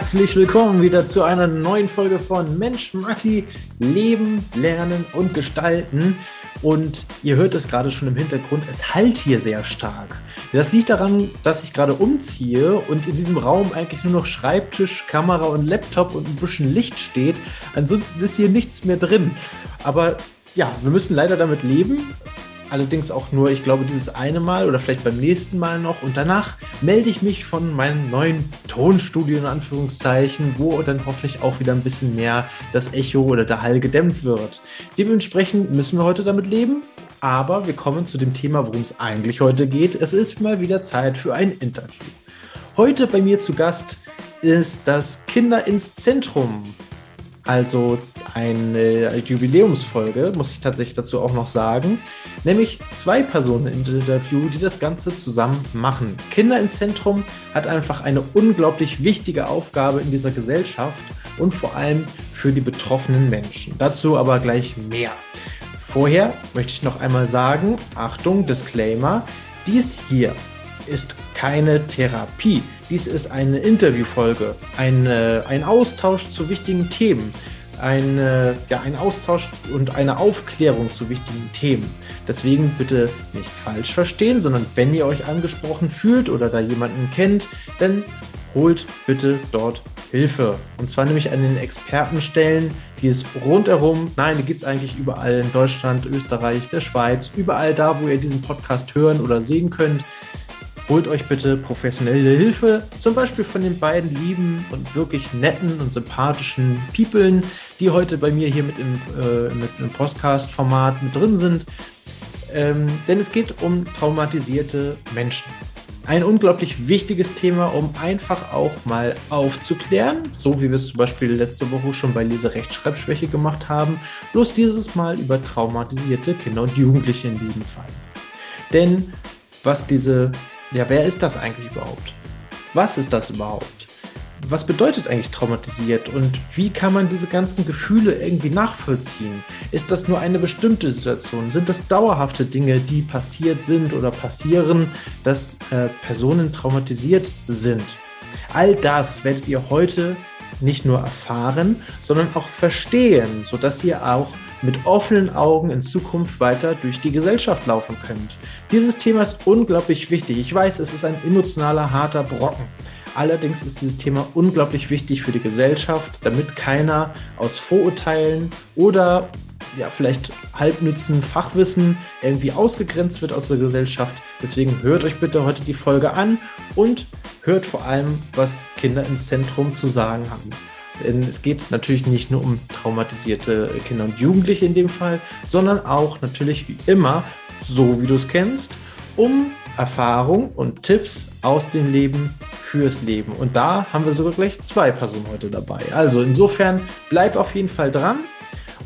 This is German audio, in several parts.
Herzlich willkommen wieder zu einer neuen Folge von Mensch Matti, Leben, Lernen und Gestalten. Und ihr hört es gerade schon im Hintergrund, es halt hier sehr stark. Das liegt daran, dass ich gerade umziehe und in diesem Raum eigentlich nur noch Schreibtisch, Kamera und Laptop und ein bisschen Licht steht. Ansonsten ist hier nichts mehr drin. Aber ja, wir müssen leider damit leben. Allerdings auch nur, ich glaube, dieses eine Mal oder vielleicht beim nächsten Mal noch. Und danach melde ich mich von meinem neuen Tonstudio in Anführungszeichen, wo dann hoffentlich auch wieder ein bisschen mehr das Echo oder der Hall gedämmt wird. Dementsprechend müssen wir heute damit leben. Aber wir kommen zu dem Thema, worum es eigentlich heute geht. Es ist mal wieder Zeit für ein Interview. Heute bei mir zu Gast ist das Kinder ins Zentrum also eine Jubiläumsfolge, muss ich tatsächlich dazu auch noch sagen. Nämlich zwei Personen im Interview, die das Ganze zusammen machen. Kinder ins Zentrum hat einfach eine unglaublich wichtige Aufgabe in dieser Gesellschaft und vor allem für die betroffenen Menschen. Dazu aber gleich mehr. Vorher möchte ich noch einmal sagen, Achtung, Disclaimer, dies hier ist keine Therapie. Dies ist eine Interviewfolge, eine, ein Austausch zu wichtigen Themen, eine, ja, ein Austausch und eine Aufklärung zu wichtigen Themen. Deswegen bitte nicht falsch verstehen, sondern wenn ihr euch angesprochen fühlt oder da jemanden kennt, dann holt bitte dort Hilfe. Und zwar nämlich an den Expertenstellen, die es rundherum, nein, die gibt es eigentlich überall in Deutschland, Österreich, der Schweiz, überall da, wo ihr diesen Podcast hören oder sehen könnt holt euch bitte professionelle Hilfe, zum Beispiel von den beiden lieben und wirklich netten und sympathischen Peoplen, die heute bei mir hier mit im, äh, mit im Podcast-Format mit drin sind. Ähm, denn es geht um traumatisierte Menschen. Ein unglaublich wichtiges Thema, um einfach auch mal aufzuklären, so wie wir es zum Beispiel letzte Woche schon bei Lese Rechtschreibschwäche gemacht haben, bloß dieses Mal über traumatisierte Kinder und Jugendliche in diesem Fall. Denn was diese ja, wer ist das eigentlich überhaupt? Was ist das überhaupt? Was bedeutet eigentlich traumatisiert und wie kann man diese ganzen Gefühle irgendwie nachvollziehen? Ist das nur eine bestimmte Situation? Sind das dauerhafte Dinge, die passiert sind oder passieren, dass äh, Personen traumatisiert sind? All das werdet ihr heute nicht nur erfahren, sondern auch verstehen, sodass ihr auch mit offenen Augen in Zukunft weiter durch die Gesellschaft laufen könnt. Dieses Thema ist unglaublich wichtig. Ich weiß, es ist ein emotionaler, harter Brocken. Allerdings ist dieses Thema unglaublich wichtig für die Gesellschaft, damit keiner aus Vorurteilen oder ja, vielleicht halbnützen Fachwissen irgendwie ausgegrenzt wird aus der Gesellschaft. Deswegen hört euch bitte heute die Folge an und hört vor allem, was Kinder ins Zentrum zu sagen haben. Denn es geht natürlich nicht nur um traumatisierte Kinder und Jugendliche in dem Fall, sondern auch natürlich wie immer, so wie du es kennst, um Erfahrung und Tipps aus dem Leben fürs Leben. Und da haben wir sogar gleich zwei Personen heute dabei. Also insofern bleib auf jeden Fall dran.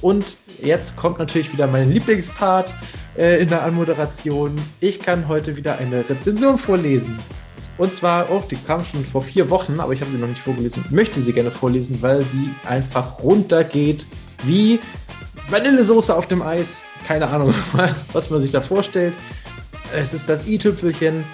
Und jetzt kommt natürlich wieder mein Lieblingspart äh, in der Anmoderation. Ich kann heute wieder eine Rezension vorlesen. Und zwar, oh, die kam schon vor vier Wochen, aber ich habe sie noch nicht vorgelesen. Möchte sie gerne vorlesen, weil sie einfach runtergeht wie Vanillesoße auf dem Eis. Keine Ahnung, was man sich da vorstellt. Es ist das i-Tüpfelchen.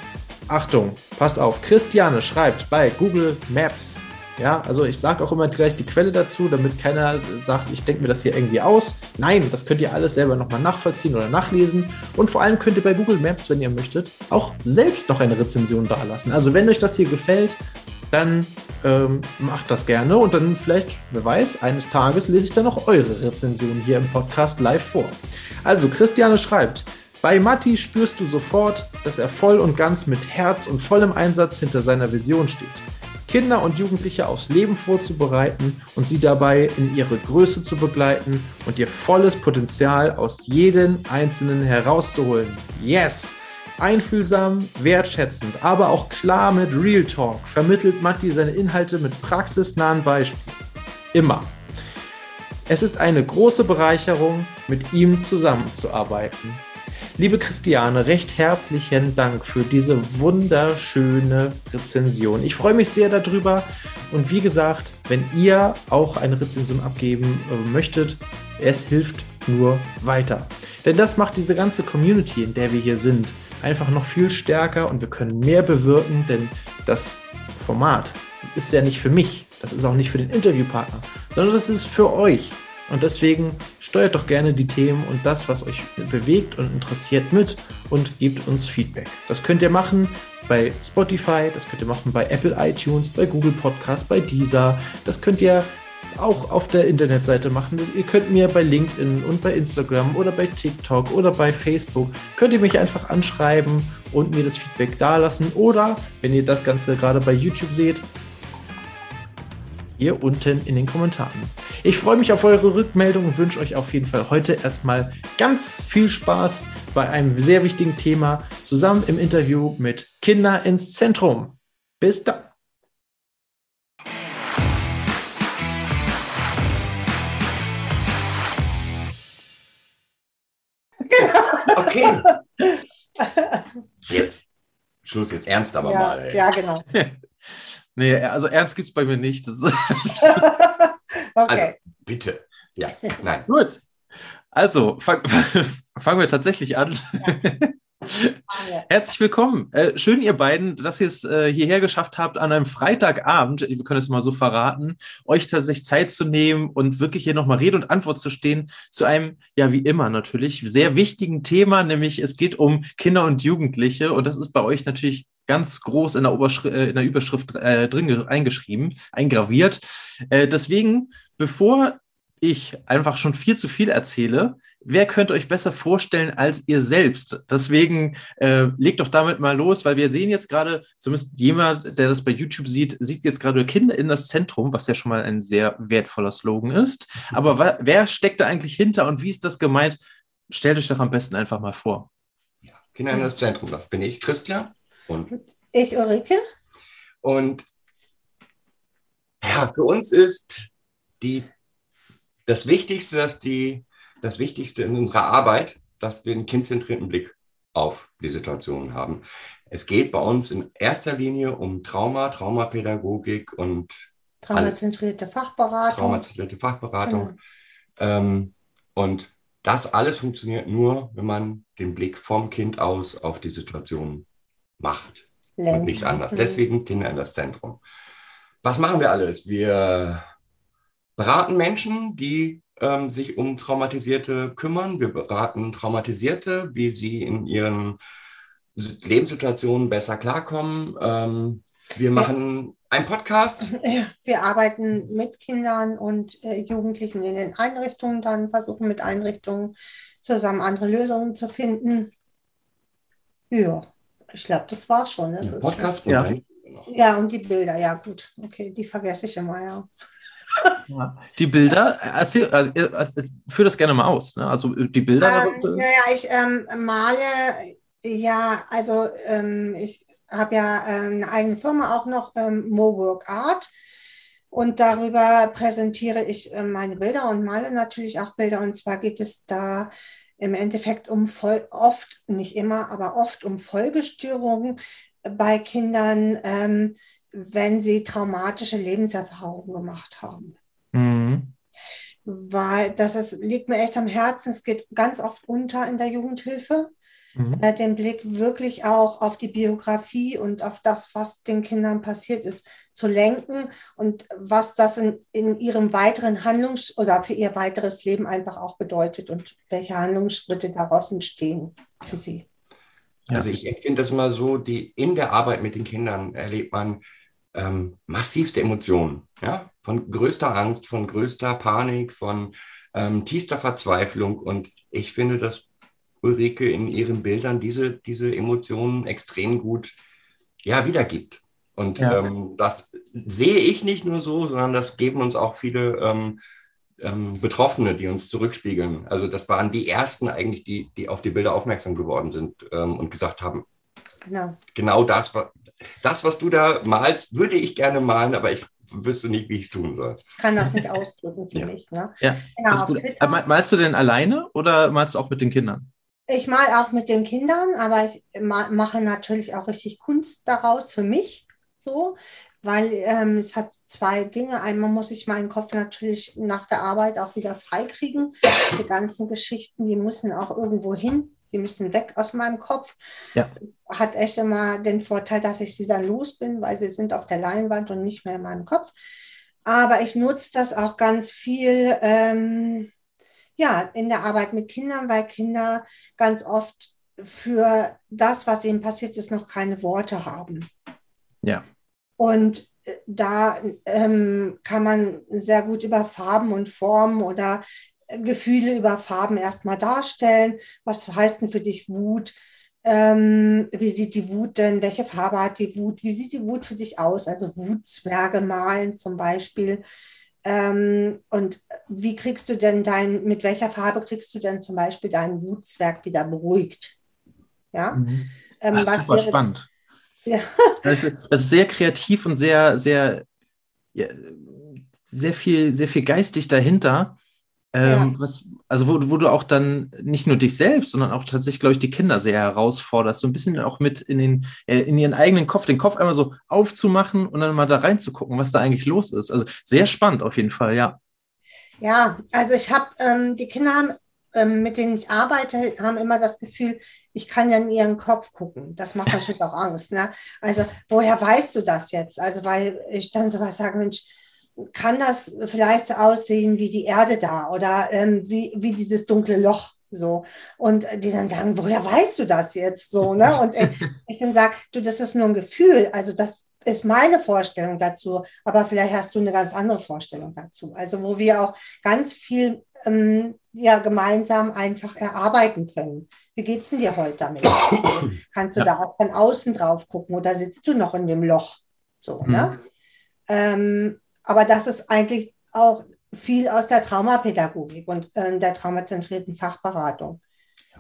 Achtung, passt auf. Christiane schreibt bei Google Maps ja, also ich sage auch immer gleich die Quelle dazu, damit keiner sagt, ich denke mir das hier irgendwie aus. Nein, das könnt ihr alles selber nochmal nachvollziehen oder nachlesen. Und vor allem könnt ihr bei Google Maps, wenn ihr möchtet, auch selbst noch eine Rezension dalassen. Also wenn euch das hier gefällt, dann ähm, macht das gerne und dann vielleicht, wer weiß, eines Tages lese ich dann auch eure Rezension hier im Podcast live vor. Also Christiane schreibt, bei Matti spürst du sofort, dass er voll und ganz mit Herz und vollem Einsatz hinter seiner Vision steht. Kinder und Jugendliche aufs Leben vorzubereiten und sie dabei in ihre Größe zu begleiten und ihr volles Potenzial aus jedem Einzelnen herauszuholen. Yes! Einfühlsam, wertschätzend, aber auch klar mit Real Talk vermittelt Matti seine Inhalte mit praxisnahen Beispielen. Immer. Es ist eine große Bereicherung, mit ihm zusammenzuarbeiten. Liebe Christiane, recht herzlichen Dank für diese wunderschöne Rezension. Ich freue mich sehr darüber. Und wie gesagt, wenn ihr auch eine Rezension abgeben äh, möchtet, es hilft nur weiter. Denn das macht diese ganze Community, in der wir hier sind, einfach noch viel stärker und wir können mehr bewirken, denn das Format ist ja nicht für mich, Das ist auch nicht für den Interviewpartner, sondern das ist für euch. Und deswegen steuert doch gerne die Themen und das, was euch bewegt und interessiert mit und gebt uns Feedback. Das könnt ihr machen bei Spotify, das könnt ihr machen bei Apple iTunes, bei Google Podcast, bei Deezer. Das könnt ihr auch auf der Internetseite machen. Ihr könnt mir bei LinkedIn und bei Instagram oder bei TikTok oder bei Facebook, könnt ihr mich einfach anschreiben und mir das Feedback dalassen. Oder wenn ihr das Ganze gerade bei YouTube seht, hier unten in den Kommentaren. Ich freue mich auf eure Rückmeldung und wünsche euch auf jeden Fall heute erstmal ganz viel Spaß bei einem sehr wichtigen Thema zusammen im Interview mit Kinder ins Zentrum. Bis dann. Okay. Jetzt. Schluss jetzt. Ernst aber ja, mal. Ey. Ja, genau. nee, also ernst gibt es bei mir nicht. okay. Also, bitte. Ja, nein. Gut. Also, fangen fang wir tatsächlich an. Ja. Herzlich willkommen. Äh, schön, ihr beiden, dass ihr es äh, hierher geschafft habt, an einem Freitagabend, wir können es mal so verraten, euch tatsächlich Zeit zu nehmen und wirklich hier nochmal Rede und Antwort zu stehen zu einem, ja, wie immer natürlich, sehr wichtigen Thema, nämlich es geht um Kinder und Jugendliche und das ist bei euch natürlich ganz groß in der, Oberschri äh, in der Überschrift äh, drin eingeschrieben, eingraviert. Äh, deswegen, bevor ich einfach schon viel zu viel erzähle, wer könnte euch besser vorstellen als ihr selbst? Deswegen äh, legt doch damit mal los, weil wir sehen jetzt gerade, zumindest jemand, der das bei YouTube sieht, sieht jetzt gerade Kinder in das Zentrum, was ja schon mal ein sehr wertvoller Slogan ist. Aber wer steckt da eigentlich hinter und wie ist das gemeint? Stellt euch doch am besten einfach mal vor. Kinder in das Zentrum, das bin ich, Christian. Und ich, Ulrike. Und ja, für uns ist die, das Wichtigste, dass die das Wichtigste in unserer Arbeit, dass wir einen kindzentrierten Blick auf die Situation haben. Es geht bei uns in erster Linie um Trauma, Traumapädagogik und traumazentrierte Fachberatung. Traumazentrierte Fachberatung. Genau. Ähm, und das alles funktioniert nur, wenn man den Blick vom Kind aus auf die Situation macht. Lenken. Und nicht anders. Mhm. Deswegen Kinder in das Zentrum. Was machen wir alles? Wir beraten Menschen, die ähm, sich um Traumatisierte kümmern. Wir beraten Traumatisierte, wie sie in ihren Lebenssituationen besser klarkommen. Ähm, wir machen einen Podcast. Wir arbeiten mit Kindern und äh, Jugendlichen in den Einrichtungen, dann versuchen mit Einrichtungen zusammen andere Lösungen zu finden. Ja, ich glaube, das war schon. Das Podcast schon. Ja. ja, und die Bilder, ja gut. Okay, die vergesse ich immer, ja. Ja. Die Bilder, erzähl, äh, führ das gerne mal aus. Ne? Also äh, die Bilder. Ähm, naja, ich ähm, male, ja, also ähm, ich habe ja ähm, eine eigene Firma auch noch, ähm, Mowork Art. Und darüber präsentiere ich äh, meine Bilder und male natürlich auch Bilder. Und zwar geht es da im Endeffekt um voll, oft, nicht immer, aber oft um Folgestörungen bei Kindern, ähm, wenn sie traumatische Lebenserfahrungen gemacht haben. Mhm. Weil das ist, liegt mir echt am Herzen. Es geht ganz oft unter in der Jugendhilfe. Mhm. Äh, den Blick wirklich auch auf die Biografie und auf das, was den Kindern passiert ist, zu lenken und was das in, in ihrem weiteren Handlungs- oder für ihr weiteres Leben einfach auch bedeutet und welche Handlungsschritte daraus entstehen für sie. Also ich empfinde das immer so, die in der Arbeit mit den Kindern erlebt man ähm, massivste Emotionen, ja, von größter Angst, von größter Panik, von ähm, tiefster Verzweiflung. Und ich finde, dass Ulrike in ihren Bildern diese, diese Emotionen extrem gut ja, wiedergibt. Und ja. ähm, das sehe ich nicht nur so, sondern das geben uns auch viele ähm, ähm, Betroffene, die uns zurückspiegeln. Also das waren die ersten eigentlich, die, die auf die Bilder aufmerksam geworden sind ähm, und gesagt haben, genau, genau das, das, was du da malst, würde ich gerne malen, aber ich wüsste nicht, wie ich es tun soll. Ich kann das nicht ausdrücken für ja. mich. Ne? Ja, genau, gut. Äh, malst du denn alleine oder malst du auch mit den Kindern? Ich male auch mit den Kindern, aber ich mache natürlich auch richtig Kunst daraus für mich. So, weil ähm, es hat zwei Dinge. Einmal muss ich meinen Kopf natürlich nach der Arbeit auch wieder freikriegen. Die ganzen Geschichten, die müssen auch irgendwo hin die müssen weg aus meinem Kopf. Ja. Hat echt immer den Vorteil, dass ich sie dann los bin, weil sie sind auf der Leinwand und nicht mehr in meinem Kopf. Aber ich nutze das auch ganz viel ähm, ja, in der Arbeit mit Kindern, weil Kinder ganz oft für das, was ihnen passiert ist, noch keine Worte haben. Ja. Und äh, da ähm, kann man sehr gut über Farben und Formen oder Gefühle über Farben erstmal darstellen. Was heißt denn für dich Wut? Ähm, wie sieht die Wut denn? Welche Farbe hat die Wut? Wie sieht die Wut für dich aus? Also Wutzwerge malen zum Beispiel. Ähm, und wie kriegst du denn dein, mit welcher Farbe kriegst du denn zum Beispiel deinen Wutzwerg wieder beruhigt? Ja. Mhm. Ähm, Ach, was super wäre, spannend. Ja. Das, ist, das ist sehr kreativ und sehr, sehr, ja, sehr viel, sehr viel geistig dahinter. Ähm, ja. was, also wo, wo du auch dann nicht nur dich selbst, sondern auch tatsächlich, glaube ich, die Kinder sehr herausforderst, so ein bisschen auch mit in, den, äh, in ihren eigenen Kopf, den Kopf einmal so aufzumachen und dann mal da reinzugucken, was da eigentlich los ist. Also sehr spannend auf jeden Fall, ja. Ja, also ich habe, ähm, die Kinder haben, ähm, mit denen ich arbeite, haben immer das Gefühl, ich kann ja in ihren Kopf gucken. Das macht natürlich auch Angst. Ne? Also woher weißt du das jetzt? Also weil ich dann sowas sage, Mensch, kann das vielleicht so aussehen wie die Erde da oder ähm, wie, wie dieses dunkle Loch so. Und die dann sagen, woher weißt du das jetzt so? Ne? Und ich, ich dann sage, du, das ist nur ein Gefühl. Also das ist meine Vorstellung dazu, aber vielleicht hast du eine ganz andere Vorstellung dazu. Also wo wir auch ganz viel ähm, ja, gemeinsam einfach erarbeiten können. Wie geht es denn dir heute damit? Also, kannst du ja. da auch von außen drauf gucken oder sitzt du noch in dem Loch? So, mhm. ne? Ähm, aber das ist eigentlich auch viel aus der Traumapädagogik und äh, der traumazentrierten Fachberatung.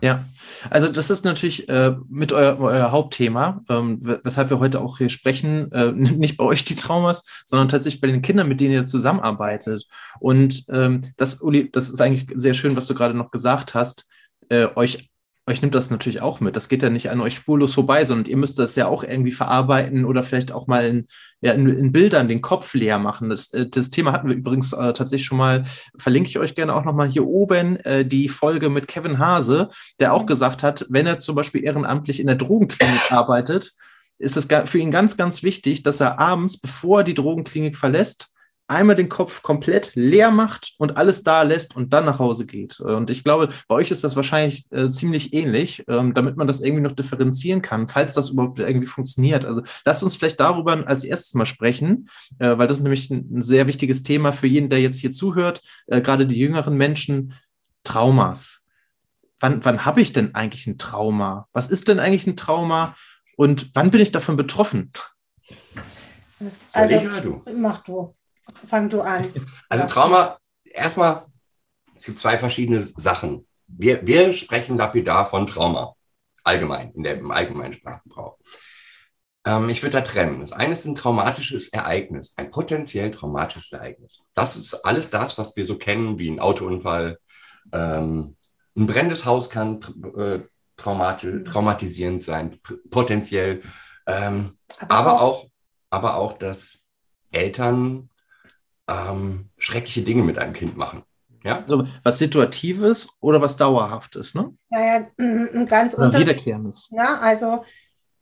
Ja, also das ist natürlich äh, mit euer, euer Hauptthema, ähm, weshalb wir heute auch hier sprechen, äh, nicht bei euch die Traumas, sondern tatsächlich bei den Kindern, mit denen ihr zusammenarbeitet. Und ähm, das, Uli, das ist eigentlich sehr schön, was du gerade noch gesagt hast, äh, euch euch nimmt das natürlich auch mit. Das geht ja nicht an euch spurlos vorbei, sondern ihr müsst das ja auch irgendwie verarbeiten oder vielleicht auch mal in, ja, in, in Bildern den Kopf leer machen. Das, äh, das Thema hatten wir übrigens äh, tatsächlich schon mal, verlinke ich euch gerne auch nochmal hier oben, äh, die Folge mit Kevin Hase, der auch gesagt hat, wenn er zum Beispiel ehrenamtlich in der Drogenklinik arbeitet, ist es für ihn ganz, ganz wichtig, dass er abends, bevor er die Drogenklinik verlässt, einmal den Kopf komplett leer macht und alles da lässt und dann nach Hause geht. Und ich glaube, bei euch ist das wahrscheinlich äh, ziemlich ähnlich, ähm, damit man das irgendwie noch differenzieren kann, falls das überhaupt irgendwie funktioniert. Also lasst uns vielleicht darüber als erstes mal sprechen, äh, weil das ist nämlich ein, ein, sehr wichtiges Thema für jeden, der jetzt hier zuhört, äh, gerade die jüngeren Menschen, Traumas. Wann, wann habe ich denn eigentlich ein Trauma? Was ist denn eigentlich ein Trauma? Und wann bin ich davon betroffen? Also, mach du. Fang du an. Also Trauma, erstmal, es gibt zwei verschiedene Sachen. Wir, wir sprechen lapidar von Trauma, allgemein, in der, im allgemeinen Sprachgebrauch. Ähm, ich würde da trennen. Das eine ist ein traumatisches Ereignis, ein potenziell traumatisches Ereignis. Das ist alles das, was wir so kennen, wie ein Autounfall. Ähm, ein brennendes Haus kann äh, traumatisch, traumatisierend sein, potenziell. Ähm, aber, aber auch, auch, aber auch, dass Eltern ähm, schreckliche Dinge mit einem Kind machen. Ja? Also was Situatives oder was Dauerhaftes, ne? Naja, ganz oder Wiederkehrendes. Ja, also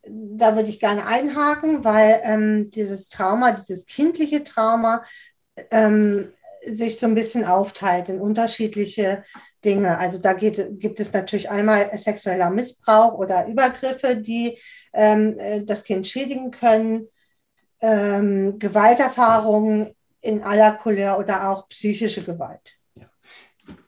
da würde ich gerne einhaken, weil ähm, dieses Trauma, dieses kindliche Trauma, ähm, sich so ein bisschen aufteilt in unterschiedliche Dinge. Also da geht, gibt es natürlich einmal sexueller Missbrauch oder Übergriffe, die ähm, äh, das Kind schädigen können, ähm, Gewalterfahrungen in aller Couleur oder auch psychische Gewalt. Ja.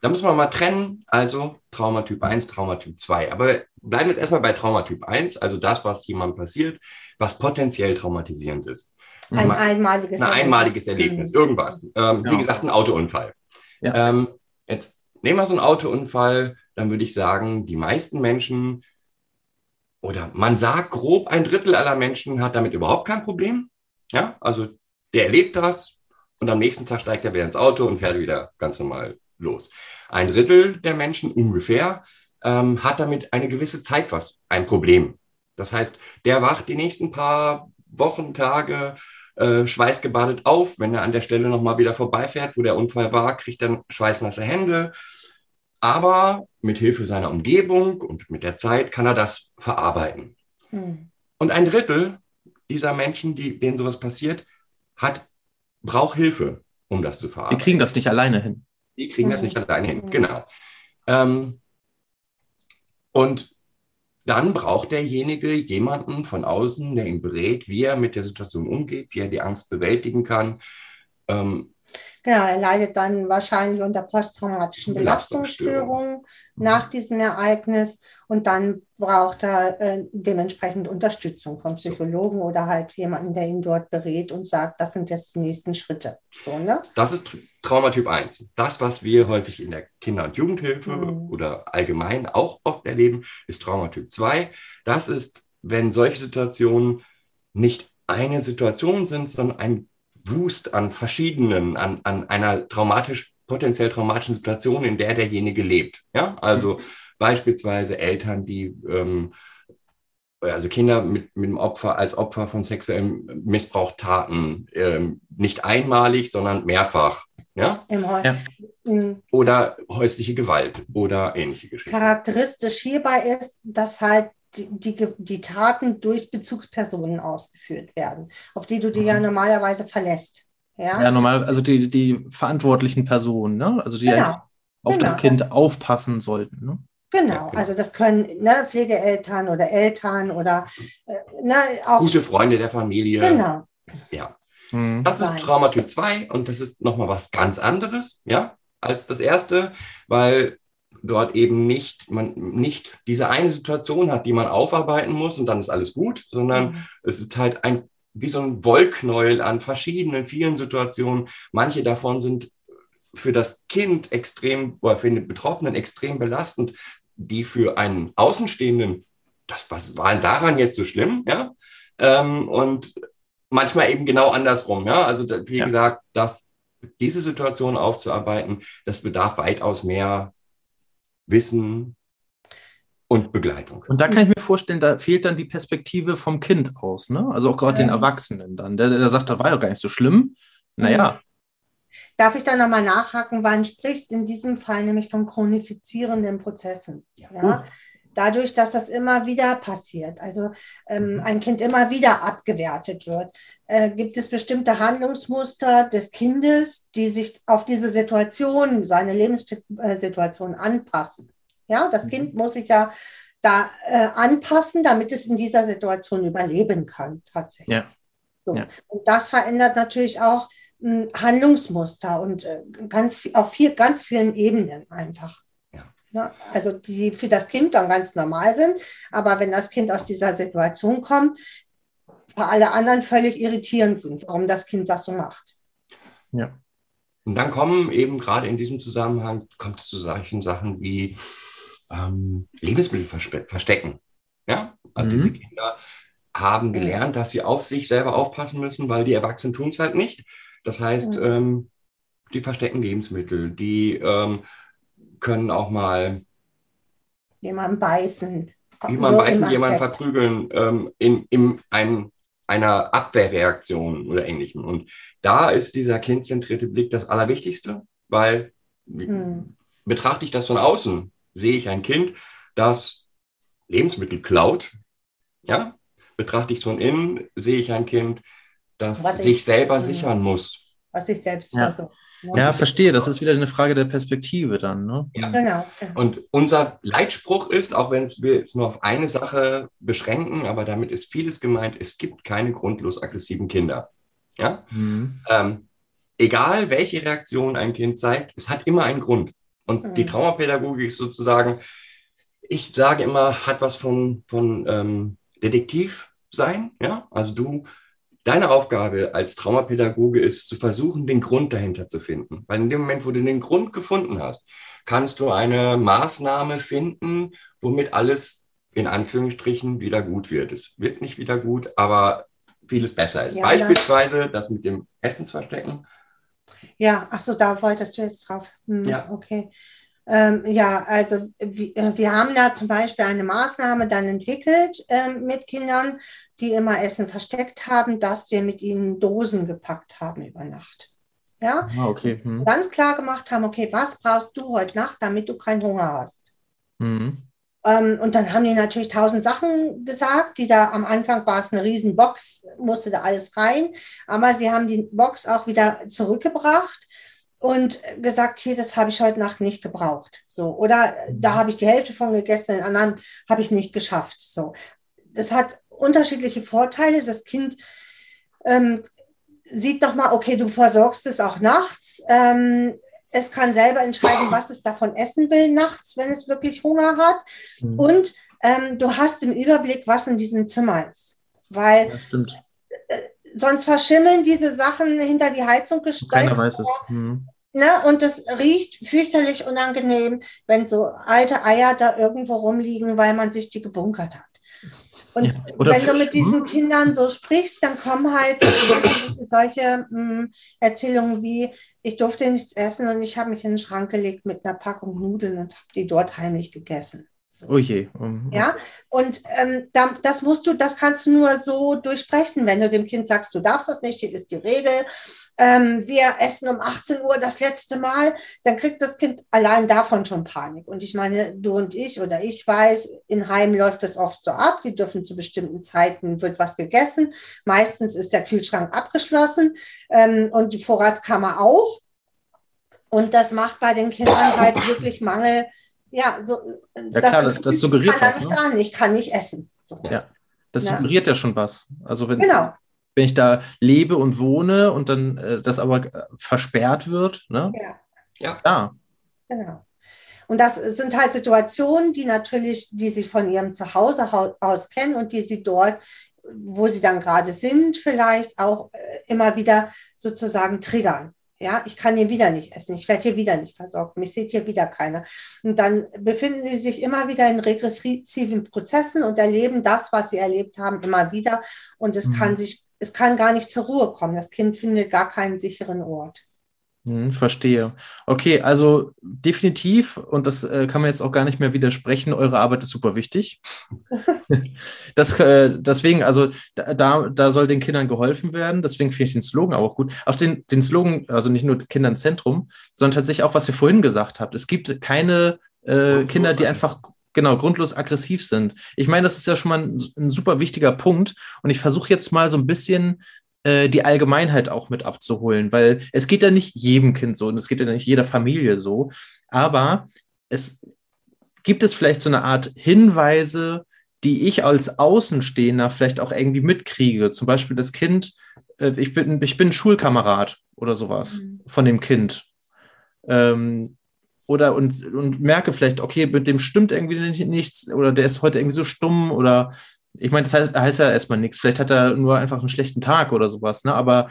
Da muss man mal trennen, also Traumatyp 1, Traumatyp 2. Aber bleiben wir jetzt erstmal bei Traumatyp 1, also das, was jemandem passiert, was potenziell traumatisierend ist. Ein mal, einmaliges, ein Erlebnis. einmaliges Erlebnis, irgendwas. Ähm, ja. Wie gesagt, ein Autounfall. Ja. Ähm, jetzt nehmen wir so einen Autounfall, dann würde ich sagen, die meisten Menschen oder man sagt grob, ein Drittel aller Menschen hat damit überhaupt kein Problem. Ja, also der erlebt das, und am nächsten Tag steigt er wieder ins Auto und fährt wieder ganz normal los. Ein Drittel der Menschen ungefähr ähm, hat damit eine gewisse Zeit was, ein Problem. Das heißt, der wacht die nächsten paar Wochen, Tage äh, schweißgebadet auf. Wenn er an der Stelle nochmal wieder vorbeifährt, wo der Unfall war, kriegt er schweißnasse Hände. Aber mit Hilfe seiner Umgebung und mit der Zeit kann er das verarbeiten. Hm. Und ein Drittel dieser Menschen, die, denen sowas passiert, hat braucht Hilfe, um das zu verarbeiten. Die kriegen das nicht alleine hin. Die kriegen das nicht alleine hin, genau. Ähm, und dann braucht derjenige jemanden von außen, der ihn berät, wie er mit der Situation umgeht, wie er die Angst bewältigen kann. Ähm, Genau, er leidet dann wahrscheinlich unter posttraumatischen Belastungsstörungen nach diesem Ereignis und dann braucht er äh, dementsprechend Unterstützung vom Psychologen oder halt jemanden, der ihn dort berät und sagt, das sind jetzt die nächsten Schritte. So, ne? Das ist Traumatyp 1. Das, was wir häufig in der Kinder- und Jugendhilfe mhm. oder allgemein auch oft erleben, ist Traumatyp 2. Das ist, wenn solche Situationen nicht eine Situation sind, sondern ein Wust an verschiedenen, an, an einer traumatisch, potenziell traumatischen Situation, in der derjenige lebt. Ja, also mhm. beispielsweise Eltern, die ähm, also Kinder mit, mit dem Opfer als Opfer von sexuellem Missbrauchtaten ähm, nicht einmalig, sondern mehrfach. Ja? ja. Mhm. Oder häusliche Gewalt oder ähnliche Geschichten. Charakteristisch hierbei ist, dass halt die, die, die Taten durch Bezugspersonen ausgeführt werden, auf die du dich ja mhm. normalerweise verlässt. Ja, ja normal, also die, die verantwortlichen Personen, ne? also die genau. auf genau. das Kind aufpassen sollten. Ne? Genau, genau, also das können ne, Pflegeeltern oder Eltern oder äh, ne, auch. Gute Freunde der Familie. Genau. Ja. Mhm. Das ist Traumatyp 2 und das ist nochmal was ganz anderes, ja, als das erste, weil dort eben nicht, man nicht diese eine Situation hat, die man aufarbeiten muss und dann ist alles gut, sondern mhm. es ist halt ein, wie so ein Wollknäuel an verschiedenen, vielen Situationen. Manche davon sind für das Kind extrem, oder für den Betroffenen extrem belastend, die für einen Außenstehenden, das, was war denn daran jetzt so schlimm, ja? Ähm, und manchmal eben genau andersrum, ja. Also, wie ja. gesagt, dass diese Situation aufzuarbeiten, das bedarf weitaus mehr Wissen und Begleitung. Und da kann ich mir vorstellen, da fehlt dann die Perspektive vom Kind aus, ne? Also auch gerade ja. den Erwachsenen dann. Der, der sagt, das war ja gar nicht so schlimm. Naja. Darf ich da nochmal nachhaken? Wann spricht in diesem Fall nämlich von chronifizierenden Prozessen? Ja. ja? Dadurch, dass das immer wieder passiert, also ähm, mhm. ein Kind immer wieder abgewertet wird, äh, gibt es bestimmte Handlungsmuster des Kindes, die sich auf diese Situation, seine Lebenssituation anpassen. Ja, das mhm. Kind muss sich ja da äh, anpassen, damit es in dieser Situation überleben kann, tatsächlich. Ja. So. ja. Und das verändert natürlich auch mh, hm, Handlungsmuster und äh, ganz, auf viel, ganz vielen Ebenen einfach. Ne? Also die für das Kind dann ganz normal sind. Aber wenn das Kind aus dieser Situation kommt, für alle anderen völlig irritierend sind, warum das Kind das so macht. Ja. Und dann kommen eben gerade in diesem Zusammenhang, kommt es zu solchen Sachen wie ähm, Lebensmittel verstecken. Ja, also mhm. diese Kinder haben gelernt, dass sie auf sich selber aufpassen müssen, weil die Erwachsenen tun es halt nicht. Das heißt, mhm. ähm, die verstecken Lebensmittel, die ähm, können auch mal jemanden beißen. Jemanden so beißen, jemanden verprügeln ähm, in, in ein, einer Abwehrreaktion oder ähnlichem. Und da ist dieser kindzentrierte Blick das Allerwichtigste, weil hm. betrachte ich das von außen, sehe ich ein Kind, das Lebensmittel klaut, ja, betrachte ich es von innen, sehe ich ein Kind, das was sich ich, selber hm. sichern muss. Was sich selbst ja. versucht. Ja, verstehe. Das ist wieder eine Frage der Perspektive dann. Ne? Ja. Genau. Und unser Leitspruch ist, auch wenn wir jetzt nur auf eine Sache beschränken, aber damit ist vieles gemeint, es gibt keine grundlos aggressiven Kinder. Ja? Mhm. Ähm, egal, welche Reaktion ein Kind zeigt, es hat immer einen Grund. Und mhm. die Traumapädagogik ist sozusagen, ich sage immer, hat was von, von ähm, Detektiv sein. Ja? Also du Deine Aufgabe als Traumapädagoge ist zu versuchen, den Grund dahinter zu finden. Weil in dem Moment, wo du den Grund gefunden hast, kannst du eine Maßnahme finden, womit alles in Anführungsstrichen wieder gut wird. Es wird nicht wieder gut, aber vieles besser ist. Ja, Beispielsweise das mit dem Essensverstecken. Ja, ach so, da wolltest du jetzt drauf. Hm, ja. Okay. Ähm, ja, also wir, wir haben da zum Beispiel eine Maßnahme dann entwickelt ähm, mit Kindern, die immer Essen versteckt haben, dass wir mit ihnen Dosen gepackt haben über Nacht. Ja, ah, okay. Hm. ganz klar gemacht haben, okay, was brauchst du heute Nacht, damit du keinen Hunger hast? Mhm. Ähm, und dann haben die natürlich tausend Sachen gesagt, die da am Anfang war es eine riesen Box, musste da alles rein. Aber sie haben die Box auch wieder zurückgebracht und gesagt, hier, das habe ich heute Nacht nicht gebraucht. So, oder da habe ich die Hälfte von gegessen, den anderen habe ich nicht geschafft. So, das hat unterschiedliche Vorteile. Das Kind ähm, sieht doch mal, okay, du versorgst es auch nachts. Ähm, es kann selber entscheiden, was es davon essen will nachts, wenn es wirklich Hunger hat. Mhm. Und ähm, du hast im Überblick, was in diesem Zimmer ist. Weil ja, äh, sonst verschimmeln diese Sachen hinter die Heizung gestellt. Keiner weiß es. Mhm. Ne? Und das riecht fürchterlich unangenehm, wenn so alte Eier da irgendwo rumliegen, weil man sich die gebunkert hat. Und ja, wenn du mit diesen hm? Kindern so sprichst, dann kommen halt solche mh, hm, Erzählungen wie, ich durfte nichts essen und ich habe mich in den Schrank gelegt mit einer Packung Nudeln und habe die dort heimlich gegessen. Oh je. Mhm. Ja, und ähm, da, das musst du, das kannst du nur so durchsprechen, wenn du dem Kind sagst, du darfst das nicht, hier ist die Regel ähm, wir essen um 18 Uhr das letzte Mal, dann kriegt das Kind allein davon schon Panik. Und ich meine, du und ich oder ich weiß, in Heim läuft das oft so ab, die dürfen zu bestimmten Zeiten, wird was gegessen. Meistens ist der Kühlschrank abgeschlossen ähm, und die Vorratskammer auch. Und das macht bei den Kindern halt wirklich Mangel. Ja, so, ja klar, das, das suggeriert ich kann da nicht ne? dran, ich kann nicht essen. So. Ja, das suggeriert ja schon was. Also wenn, genau wenn ich da lebe und wohne und dann äh, das aber äh, versperrt wird. Ne? Ja. ja. Klar. Genau. Und das sind halt Situationen, die natürlich, die sie von ihrem Zuhause aus kennen und die sie dort, wo sie dann gerade sind, vielleicht auch äh, immer wieder sozusagen triggern. Ja, ich kann hier wieder nicht essen, ich werde hier wieder nicht versorgt, mich sieht hier wieder keiner. Und dann befinden sie sich immer wieder in regressiven Prozessen und erleben das, was sie erlebt haben, immer wieder. Und es mhm. kann sich es kann gar nicht zur Ruhe kommen. Das Kind findet gar keinen sicheren Ort. Hm, verstehe. Okay, also definitiv, und das äh, kann man jetzt auch gar nicht mehr widersprechen, eure Arbeit ist super wichtig. das, äh, deswegen, also da, da soll den Kindern geholfen werden, deswegen finde ich den Slogan auch gut. Auch den, den Slogan, also nicht nur Kindern Zentrum, sondern tatsächlich auch, was ihr vorhin gesagt habt. Es gibt keine äh, Kinder, die einfach genau, grundlos aggressiv sind. Ich meine, das ist ja schon mal ein, ein super wichtiger Punkt. Und ich versuche jetzt mal so ein bisschen äh, die Allgemeinheit auch mit abzuholen, weil es geht ja nicht jedem Kind so und es geht ja nicht jeder Familie so. Aber es gibt es vielleicht so eine Art Hinweise, die ich als Außenstehender vielleicht auch irgendwie mitkriege. Zum Beispiel das Kind, äh, ich, bin, ich bin Schulkamerad oder sowas mhm. von dem Kind. Ähm, oder und, und merke vielleicht, okay, mit dem stimmt irgendwie nichts oder der ist heute irgendwie so stumm oder ich meine, das heißt, heißt ja erstmal nichts. Vielleicht hat er nur einfach einen schlechten Tag oder sowas, ne? Aber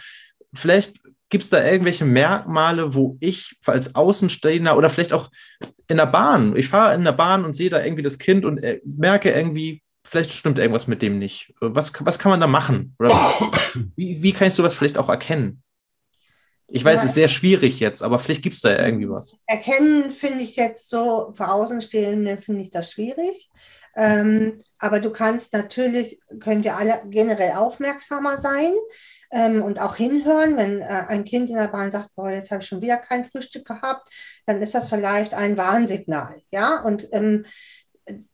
vielleicht gibt es da irgendwelche Merkmale, wo ich als Außenstehender oder vielleicht auch in der Bahn, ich fahre in der Bahn und sehe da irgendwie das Kind und äh, merke irgendwie, vielleicht stimmt irgendwas mit dem nicht. Was, was kann man da machen? Oder wie, wie kannst du das vielleicht auch erkennen? Ich weiß, ja. es ist sehr schwierig jetzt, aber vielleicht gibt es da ja irgendwie was. Erkennen finde ich jetzt so, für Außenstehende finde ich das schwierig. Ähm, aber du kannst natürlich, können wir alle generell aufmerksamer sein ähm, und auch hinhören, wenn äh, ein Kind in der Bahn sagt, boah, jetzt habe ich schon wieder kein Frühstück gehabt, dann ist das vielleicht ein Warnsignal. Ja, und ähm,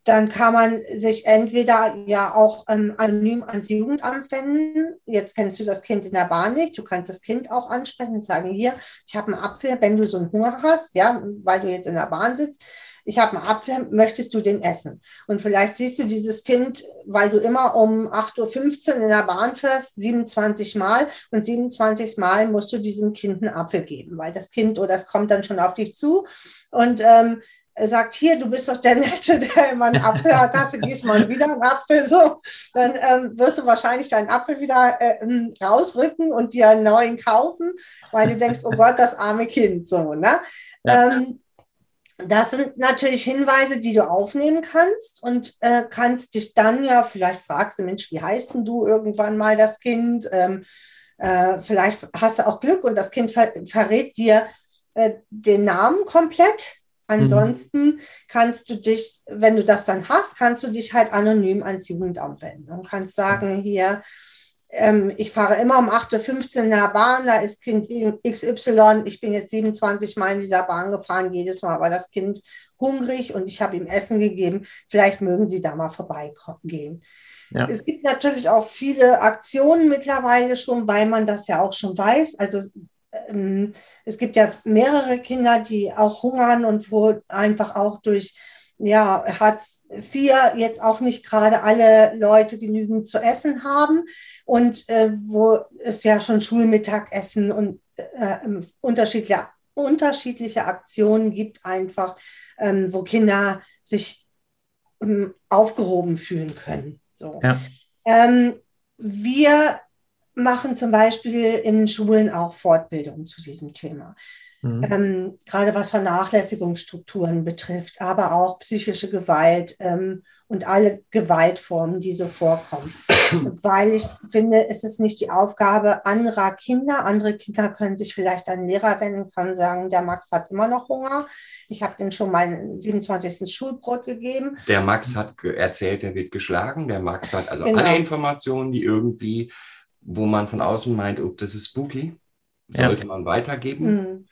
dann kann man sich entweder ja auch ähm, anonym ans Jugendamt wenden. Jetzt kennst du das Kind in der Bahn nicht. Du kannst das Kind auch ansprechen und sagen, hier, ich habe einen Apfel, wenn du so einen Hunger hast, ja, weil du jetzt in der Bahn sitzt. Ich habe einen Apfel, möchtest du den essen? Und vielleicht siehst du dieses Kind, weil du immer um 8.15 Uhr in der Bahn fährst, 27 Mal und 27 Mal musst du diesem Kind einen Apfel geben, weil das Kind oder das kommt dann schon auf dich zu und ähm, sagt, hier, du bist doch der Nette, der immer einen Apfel hat, hast du diesmal wieder einen Apfel, so, dann ähm, wirst du wahrscheinlich deinen Apfel wieder äh, ähm, rausrücken und dir einen neuen kaufen, weil du denkst, oh Gott, das arme Kind, so, ne? Ja. Ähm, das sind natürlich Hinweise, die du aufnehmen kannst und äh, kannst dich dann ja, vielleicht fragst du, Mensch, wie heißt denn du irgendwann mal das Kind? Ähm, äh, vielleicht hast du auch Glück und das Kind ver verrät dir äh, den Namen komplett Ansonsten mhm. kannst du dich, wenn du das dann hast, kannst du dich halt anonym ans Jugendamt wenden und kannst sagen, hier, ähm, ich fahre immer um 8.15 Uhr in der Bahn, da ist Kind XY, ich bin jetzt 27 Mal in dieser Bahn gefahren, jedes Mal war das Kind hungrig und ich habe ihm Essen gegeben. Vielleicht mögen Sie da mal vorbeigehen. Ja. Es gibt natürlich auch viele Aktionen mittlerweile schon, weil man das ja auch schon weiß. Also ähm, es gibt ja mehrere Kinder, die auch hungern und wo einfach auch durch ja, Hartz IV jetzt auch nicht gerade alle Leute genügend zu essen haben und äh, wo es ja schon Schulmittagessen und äh, ähm, unterschiedliche, unterschiedliche Aktionen gibt, einfach, ähm, wo Kinder sich ähm, aufgehoben fühlen können. So. Ja. Ähm, wir machen zum Beispiel in Schulen auch Fortbildungen zu diesem Thema. Mhm. Ähm, gerade was Vernachlässigungsstrukturen betrifft, aber auch psychische Gewalt ähm, und alle Gewaltformen, die so vorkommen. Weil ich finde, es ist nicht die Aufgabe anderer Kinder. Andere Kinder können sich vielleicht an Lehrer wenden, können sagen, der Max hat immer noch Hunger. Ich habe den schon mal 27. Schulbrot gegeben. Der Max hat erzählt, er wird geschlagen. Der Max hat also genau. alle Informationen, die irgendwie, wo man von außen meint, oh, das ist spooky, sollte ja. man weitergeben.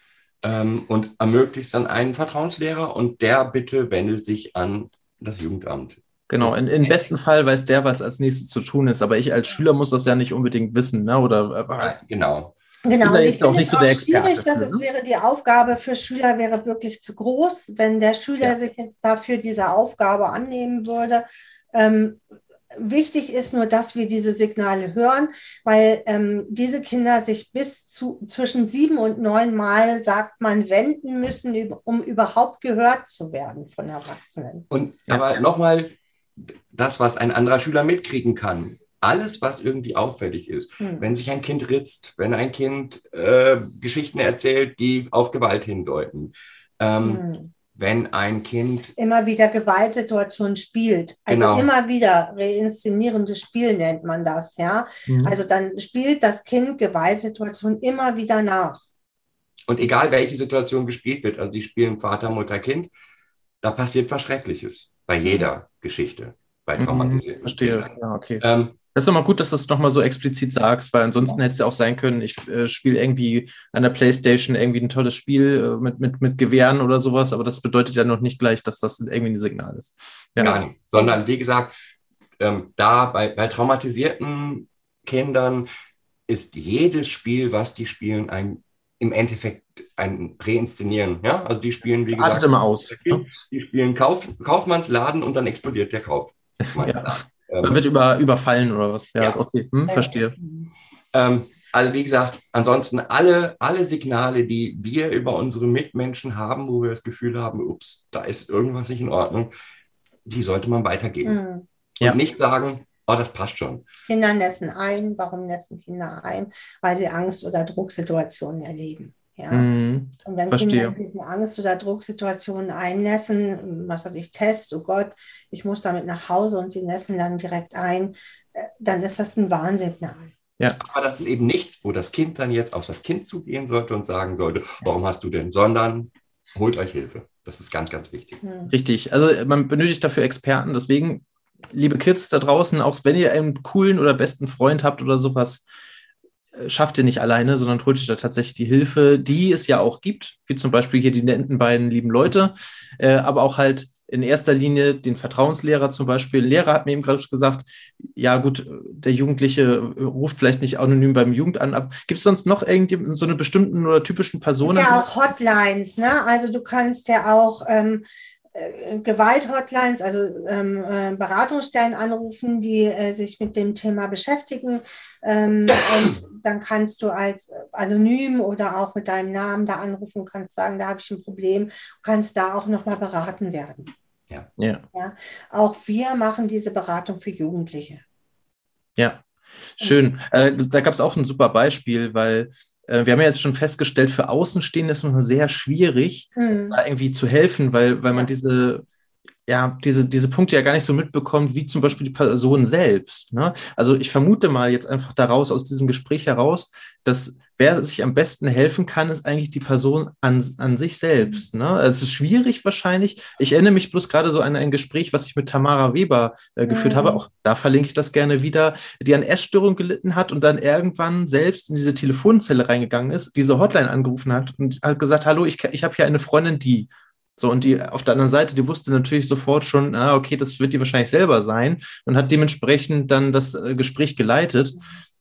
Ähm, und ermöglicht dann einen Vertrauenslehrer und der bitte wendet sich an das Jugendamt. Genau, in, im besten Fall weiß der, was als nächstes zu tun ist, aber ich als Schüler muss das ja nicht unbedingt wissen, ne? Oder äh, genau. Genau, und ich finde es auch schwierig, dass es ne? wäre, die Aufgabe für Schüler wäre wirklich zu groß, wenn der Schüler ja. sich jetzt dafür diese Aufgabe annehmen würde. Ähm, Wichtig ist nur, dass wir diese Signale hören, weil ähm, diese Kinder sich bis zu zwischen sieben und neun Mal, sagt man, wenden müssen, um überhaupt gehört zu werden von Erwachsenen. Und aber nochmal, das, was ein anderer Schüler mitkriegen kann, alles, was irgendwie auffällig ist, hm. wenn sich ein Kind ritzt, wenn ein Kind äh, Geschichten erzählt, die auf Gewalt hindeuten, ähm, hm wenn ein Kind immer wieder Gewaltsituationen spielt. Also genau. immer wieder reinszenierendes Spiel nennt man das, ja. Mhm. Also dann spielt das Kind Gewaltsituationen immer wieder nach. Und egal welche Situation gespielt wird, also die spielen Vater, Mutter, Kind, da passiert was Schreckliches bei jeder mhm. Geschichte, bei mhm. traumatisierten. Mhm, verstehe, ja, okay. Ähm, das ist doch mal gut, dass du es nochmal so explizit sagst, weil ansonsten hätte es ja auch sein können, ich äh, spiele irgendwie an der Playstation irgendwie ein tolles Spiel äh, mit, mit, mit Gewehren oder sowas, aber das bedeutet ja noch nicht gleich, dass das irgendwie ein Signal ist. Ja. Gar nicht, sondern wie gesagt, ähm, da bei, bei traumatisierten Kindern ist jedes Spiel, was die spielen, ein im Endeffekt ein Reinszenieren. Ja? Also die spielen, wie das gesagt, immer aus. Ne? Die spielen Kauf, Kaufmannsladen und dann explodiert der Kauf. Ja. Ähm, wird über, überfallen oder was? Ja, ja. okay, hm, verstehe. Ähm, also wie gesagt, ansonsten alle, alle Signale, die wir über unsere Mitmenschen haben, wo wir das Gefühl haben, ups, da ist irgendwas nicht in Ordnung, die sollte man weitergeben. Mhm. Ja. Und nicht sagen, oh, das passt schon. Kinder nässen ein. Warum nässen Kinder ein? Weil sie Angst- oder Drucksituationen erleben. Ja. Mhm, und wenn verstehe. Kinder in diesen Angst- oder Drucksituationen einnässen, was weiß ich, Test, oh Gott, ich muss damit nach Hause und sie nässen dann direkt ein, äh, dann ist das ein Warnsignal. Ja. Aber das ist eben nichts, wo das Kind dann jetzt auf das Kind zugehen sollte und sagen sollte, warum hast du denn, sondern holt euch Hilfe. Das ist ganz, ganz wichtig. Mhm. Richtig. Also man benötigt dafür Experten. Deswegen, liebe Kids da draußen, auch wenn ihr einen coolen oder besten Freund habt oder sowas, schafft ihr nicht alleine, sondern holt euch da tatsächlich die Hilfe, die es ja auch gibt, wie zum Beispiel hier die netten beiden lieben Leute, äh, aber auch halt in erster Linie den Vertrauenslehrer zum Beispiel. Ein Lehrer hat mir eben gerade gesagt, ja gut, der Jugendliche ruft vielleicht nicht anonym beim Jugendamt ab. Gibt es sonst noch irgendwie so eine bestimmten oder typischen Person? Ja, auch Hotlines, ne? Also du kannst ja auch ähm, äh, Gewalthotlines, also ähm, äh, Beratungsstellen anrufen, die äh, sich mit dem Thema beschäftigen. Ähm, und dann kannst du als anonym oder auch mit deinem Namen da anrufen, kannst sagen, da habe ich ein Problem, kannst da auch nochmal beraten werden. Ja. ja. Ja. Auch wir machen diese Beratung für Jugendliche. Ja, schön. Äh, da gab es auch ein super Beispiel, weil äh, wir haben ja jetzt schon festgestellt, für Außenstehende ist es sehr schwierig, mhm. da irgendwie zu helfen, weil, weil man diese, ja, diese, diese Punkte ja gar nicht so mitbekommt, wie zum Beispiel die Person selbst. Ne? Also ich vermute mal jetzt einfach daraus, aus diesem Gespräch heraus, dass wer sich am besten helfen kann, ist eigentlich die Person an, an sich selbst. Ne? Es ist schwierig wahrscheinlich. Ich erinnere mich bloß gerade so an ein Gespräch, was ich mit Tamara Weber äh, geführt mhm. habe. Auch da verlinke ich das gerne wieder, die an Essstörung gelitten hat und dann irgendwann selbst in diese Telefonzelle reingegangen ist, diese Hotline angerufen hat und hat gesagt, hallo, ich, ich habe hier eine Freundin, die so, und die auf der anderen Seite, die wusste natürlich sofort schon, ah, okay, das wird die wahrscheinlich selber sein und hat dementsprechend dann das äh, Gespräch geleitet.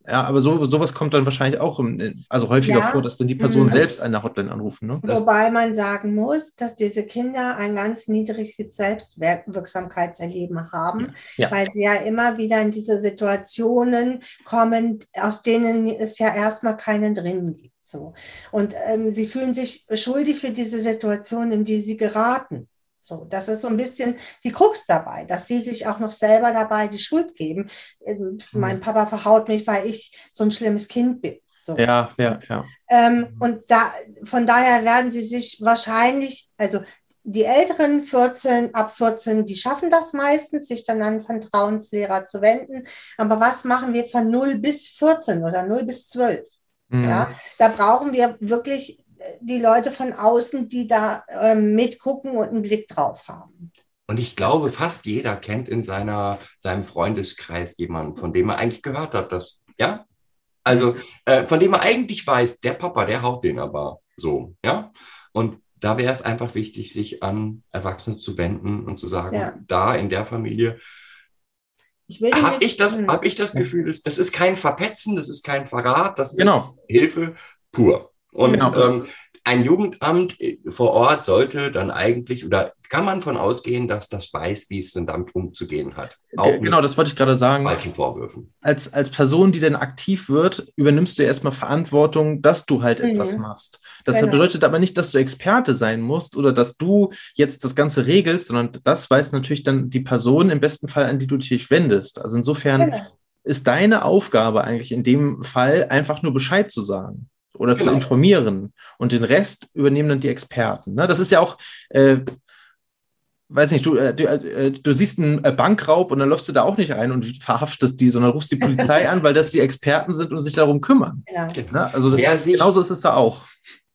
Ja, aber so, sowas kommt dann wahrscheinlich auch also häufiger ja. vor, dass dann die Person mhm. selbst eine Hotline anrufen. Ne? Wobei man sagen muss, dass diese Kinder ein ganz niedriges Selbstwirksamkeitserleben haben, ja. weil sie ja immer wieder in diese Situationen kommen, aus denen es ja erstmal keinen drin gibt. So. Und ähm, sie fühlen sich schuldig für diese Situation, in die sie geraten. So, das ist so ein bisschen die Krux dabei, dass sie sich auch noch selber dabei die Schuld geben. Mhm. Mein Papa verhaut mich, weil ich so ein schlimmes Kind bin. So. Ja, ja, ja. Ähm, und da, von daher werden sie sich wahrscheinlich, also die älteren 14, ab 14, die schaffen das meistens, sich dann an Vertrauenslehrer zu wenden. Aber was machen wir von 0 bis 14 oder 0 bis 12? Mhm. Ja, da brauchen wir wirklich die Leute von außen, die da äh, mitgucken und einen Blick drauf haben. Und ich glaube, fast jeder kennt in seiner, seinem Freundeskreis jemanden, von dem er eigentlich gehört hat, dass, ja, also äh, von dem er eigentlich weiß, der Papa, der haut den aber so, ja. Und da wäre es einfach wichtig, sich an Erwachsene zu wenden und zu sagen, ja. da in der Familie habe ich, das, hab ich das Gefühl, das, das ist kein Verpetzen, das ist kein Verrat, das genau. ist Hilfe pur. Und genau. ähm, ein Jugendamt äh, vor Ort sollte dann eigentlich oder kann man von ausgehen, dass das weiß, wie es denn damit umzugehen hat. Auch genau, das wollte ich gerade sagen. Falschen Vorwürfen. Als, als Person, die dann aktiv wird, übernimmst du erstmal Verantwortung, dass du halt mhm. etwas machst. Das genau. bedeutet aber nicht, dass du Experte sein musst oder dass du jetzt das Ganze regelst, sondern das weiß natürlich dann die Person im besten Fall, an die du dich wendest. Also insofern genau. ist deine Aufgabe eigentlich in dem Fall einfach nur Bescheid zu sagen oder genau. zu informieren. Und den Rest übernehmen dann die Experten. Ne? Das ist ja auch, äh, weiß nicht, du, äh, du, äh, du, siehst einen äh, Bankraub und dann läufst du da auch nicht rein und verhaftest die, sondern rufst die Polizei an, weil das die Experten sind und sich darum kümmern. Ja. Genau. Ne? Also sich, genauso ist es da auch.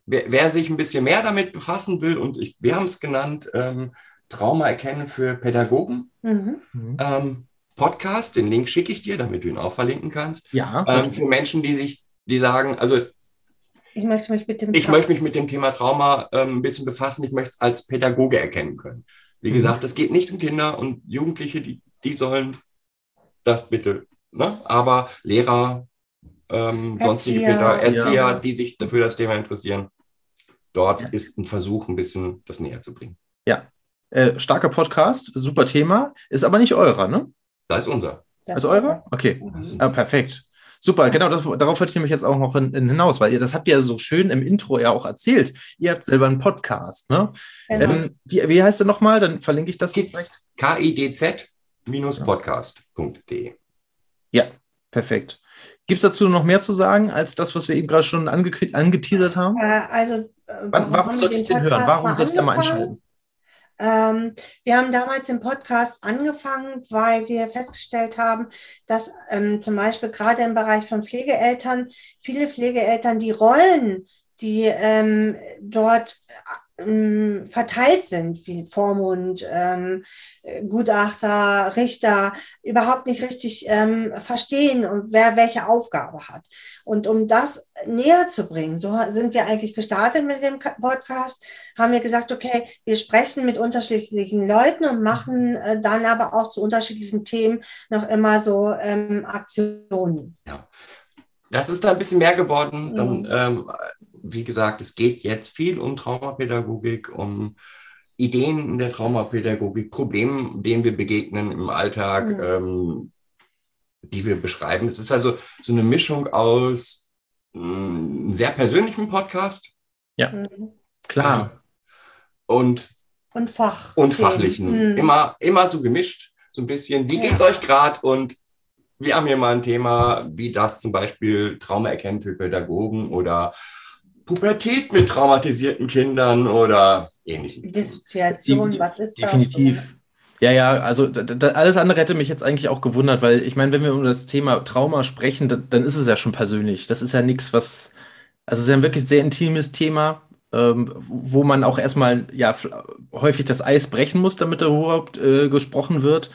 Wer, wer, sich ein bisschen mehr damit befassen will, und ich, wir haben es genannt, ähm, Trauma erkennen für Pädagogen. Mhm. mhm. Ähm, Podcast, den Link schicke ich dir, damit du ihn auch verlinken kannst. Ja. Ähm, für Menschen, die sich, die sagen, also ich möchte mich mit dem, ich möchte mich mit dem Thema Trauma ähm, ein bisschen befassen. Ich möchte es als Pädagoge erkennen können. Wie mhm. gesagt, es geht nicht um Kinder und Jugendliche, die, die sollen das bitte. Ne? Aber Lehrer, ähm, sonstige Erzieher, Erzieher ja. die sich dafür das Thema interessieren, dort ja. ist ein Versuch, ein bisschen das näher zu bringen. Ja, äh, starker Podcast, super Thema, ist aber nicht eurer, ne? Da ist unser. Das ist eurer? Okay, mhm. ah, perfekt. Super, genau, das, darauf wollte ich nämlich jetzt auch noch in, in hinaus, weil ihr, das habt ihr ja so schön im Intro ja auch erzählt. Ihr habt selber einen Podcast, ne? Genau. Ähm, wie, wie heißt der nochmal? Dann verlinke ich das. KIDZ-podcast.de. Ja, perfekt. Gibt es dazu noch mehr zu sagen, als das, was wir eben gerade schon ange angeteasert haben? Äh, also, äh, warum, warum sollte ich den hören? Warum sollte ich da mal einschalten? Ähm, wir haben damals im Podcast angefangen, weil wir festgestellt haben, dass ähm, zum Beispiel gerade im Bereich von Pflegeeltern viele Pflegeeltern die Rollen, die ähm, dort ähm, verteilt sind, wie Vormund, ähm, Gutachter, Richter, überhaupt nicht richtig ähm, verstehen und wer welche Aufgabe hat. Und um das näher zu bringen, so sind wir eigentlich gestartet mit dem Podcast, haben wir gesagt, okay, wir sprechen mit unterschiedlichen Leuten und machen äh, dann aber auch zu unterschiedlichen Themen noch immer so ähm, Aktionen. Ja. Das ist da ein bisschen mehr geworden. Dann, mhm. ähm, wie gesagt, es geht jetzt viel um Traumapädagogik, um Ideen in der Traumapädagogik, Problemen, denen wir begegnen im Alltag, mhm. ähm, die wir beschreiben. Es ist also so eine Mischung aus einem mm, sehr persönlichen Podcast. Ja, mhm. klar. Und, und, Fach und fachlichen. Mhm. Immer, immer so gemischt, so ein bisschen. Wie geht's ja. euch gerade? Und wir haben hier mal ein Thema, wie das zum Beispiel Trauma erkennen für Pädagogen oder Pubertät mit traumatisierten Kindern oder ähnlichem. Dissoziation, Die, was ist das? Definitiv. Ja, ja, also da, da, alles andere hätte mich jetzt eigentlich auch gewundert, weil ich meine, wenn wir um das Thema Trauma sprechen, da, dann ist es ja schon persönlich. Das ist ja nichts, was Also es ist ein wirklich sehr intimes Thema, ähm, wo man auch erstmal ja häufig das Eis brechen muss, damit überhaupt äh, gesprochen wird.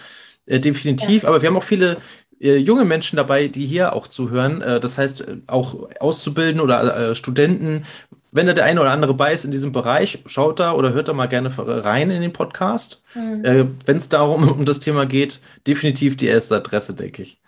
Äh, definitiv. Ja. Aber wir haben auch viele äh, junge Menschen dabei, die hier auch zuhören. Äh, das heißt, äh, auch Auszubildende oder Studenten. Wenn da der eine oder andere bei ist in diesem Bereich, schaut da oder hört da mal gerne rein in den Podcast. Mhm. Wenn es darum um das Thema geht, definitiv die erste Adresse, denke ich.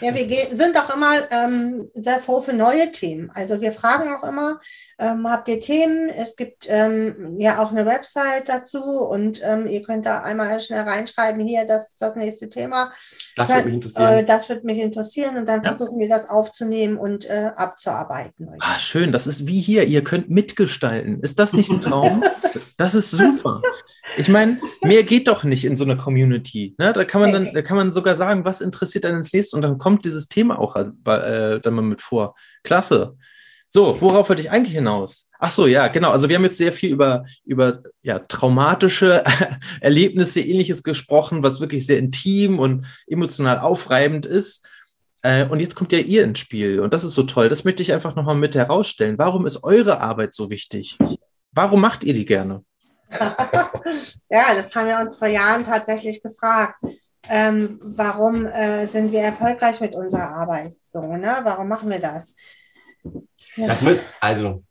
Ja, wir sind auch immer ähm, sehr froh für neue Themen. Also wir fragen auch immer, ähm, habt ihr Themen? Es gibt ähm, ja auch eine Website dazu und ähm, ihr könnt da einmal schnell reinschreiben, hier, das ist das nächste Thema. Das wird mich interessieren. Äh, das wird mich interessieren und dann ja. versuchen wir das aufzunehmen und äh, abzuarbeiten. Ah, schön, das ist wie hier, ihr könnt mitgestalten. Ist das nicht ein Traum? das ist super. Ich meine, mehr geht doch nicht in so einer Community. Ne? Da kann man dann, da kann man sogar sagen, was interessiert einen ins nächste und dann kommt dieses Thema auch äh, dann mal mit vor. Klasse. So, worauf wollte ich eigentlich hinaus? Ach so, ja, genau. Also wir haben jetzt sehr viel über, über ja, traumatische Erlebnisse, ähnliches gesprochen, was wirklich sehr intim und emotional aufreibend ist. Äh, und jetzt kommt ja ihr ins Spiel. Und das ist so toll. Das möchte ich einfach nochmal mit herausstellen. Warum ist eure Arbeit so wichtig? Warum macht ihr die gerne? ja, das haben wir uns vor Jahren tatsächlich gefragt. Ähm, warum äh, sind wir erfolgreich mit unserer Arbeit? So, ne? Warum machen wir das? Ja. das mit, also,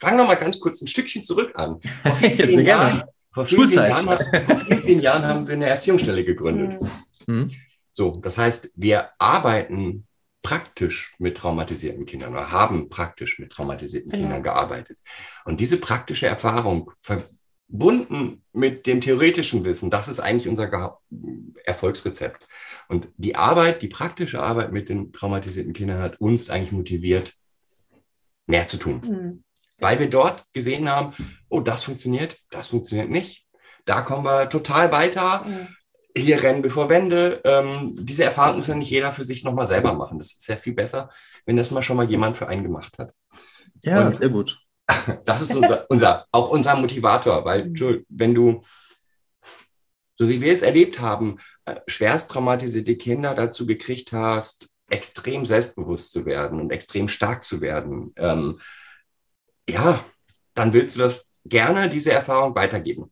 fangen wir mal ganz kurz ein Stückchen zurück an. Vor vielen, vielen Jahren, vor vielen Jahren, vor vielen Jahren haben wir eine Erziehungsstelle gegründet. Mhm. So, das heißt, wir arbeiten praktisch mit traumatisierten Kindern oder haben praktisch mit traumatisierten genau. Kindern gearbeitet. Und diese praktische Erfahrung verbunden mit dem theoretischen Wissen, das ist eigentlich unser Ge Erfolgsrezept. Und die Arbeit, die praktische Arbeit mit den traumatisierten Kindern hat uns eigentlich motiviert, mehr zu tun. Mhm. Weil wir dort gesehen haben, oh, das funktioniert, das funktioniert nicht. Da kommen wir total weiter. Mhm hier rennen wir vor Wände. Ähm, diese Erfahrung muss ja nicht jeder für sich nochmal selber machen. Das ist sehr viel besser, wenn das mal schon mal jemand für einen gemacht hat. Ja, Und sehr gut. Das ist unser, unser, auch unser Motivator, weil mhm. wenn du, so wie wir es erlebt haben, äh, schwerst traumatisierte Kinder dazu gekriegt hast, extrem selbstbewusst zu werden und extrem stark zu werden, ähm, ja, dann willst du das gerne, diese Erfahrung weitergeben.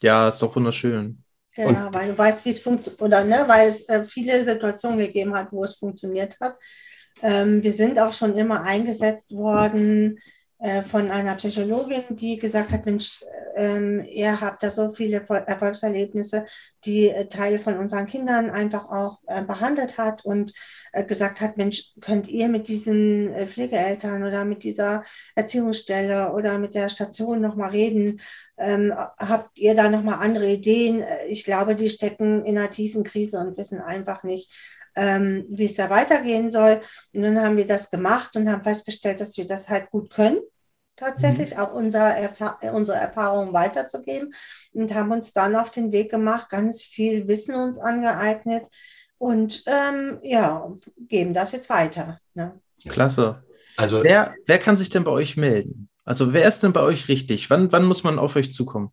Ja, ist doch wunderschön. Ja, und weil du weißt, wie es funktioniert, oder ne, weil es äh, viele Situationen gegeben hat, wo es funktioniert hat. Ähm, wir sind auch schon immer eingesetzt worden von einer Psychologin, die gesagt hat, Mensch, ähm, ihr habt da so viele Erfolgserlebnisse, die äh, Teile von unseren Kindern einfach auch äh, behandelt hat und äh, gesagt hat, Mensch, könnt ihr mit diesen äh, Pflegeeltern oder mit dieser Erziehungsstelle oder mit der Station nochmal reden? Ähm, habt ihr da nochmal andere Ideen? Äh, ich glaube, die stecken in einer tiefen Krise und wissen einfach nicht, ähm, wie es da weitergehen soll. Und dann haben wir das gemacht und haben festgestellt, dass wir das halt gut können tatsächlich mhm. auch unser Erfa unsere Erfahrungen weiterzugeben und haben uns dann auf den Weg gemacht, ganz viel Wissen uns angeeignet und ähm, ja, geben das jetzt weiter. Ne? Klasse. Also wer, wer kann sich denn bei euch melden? Also wer ist denn bei euch richtig? Wann, wann muss man auf euch zukommen?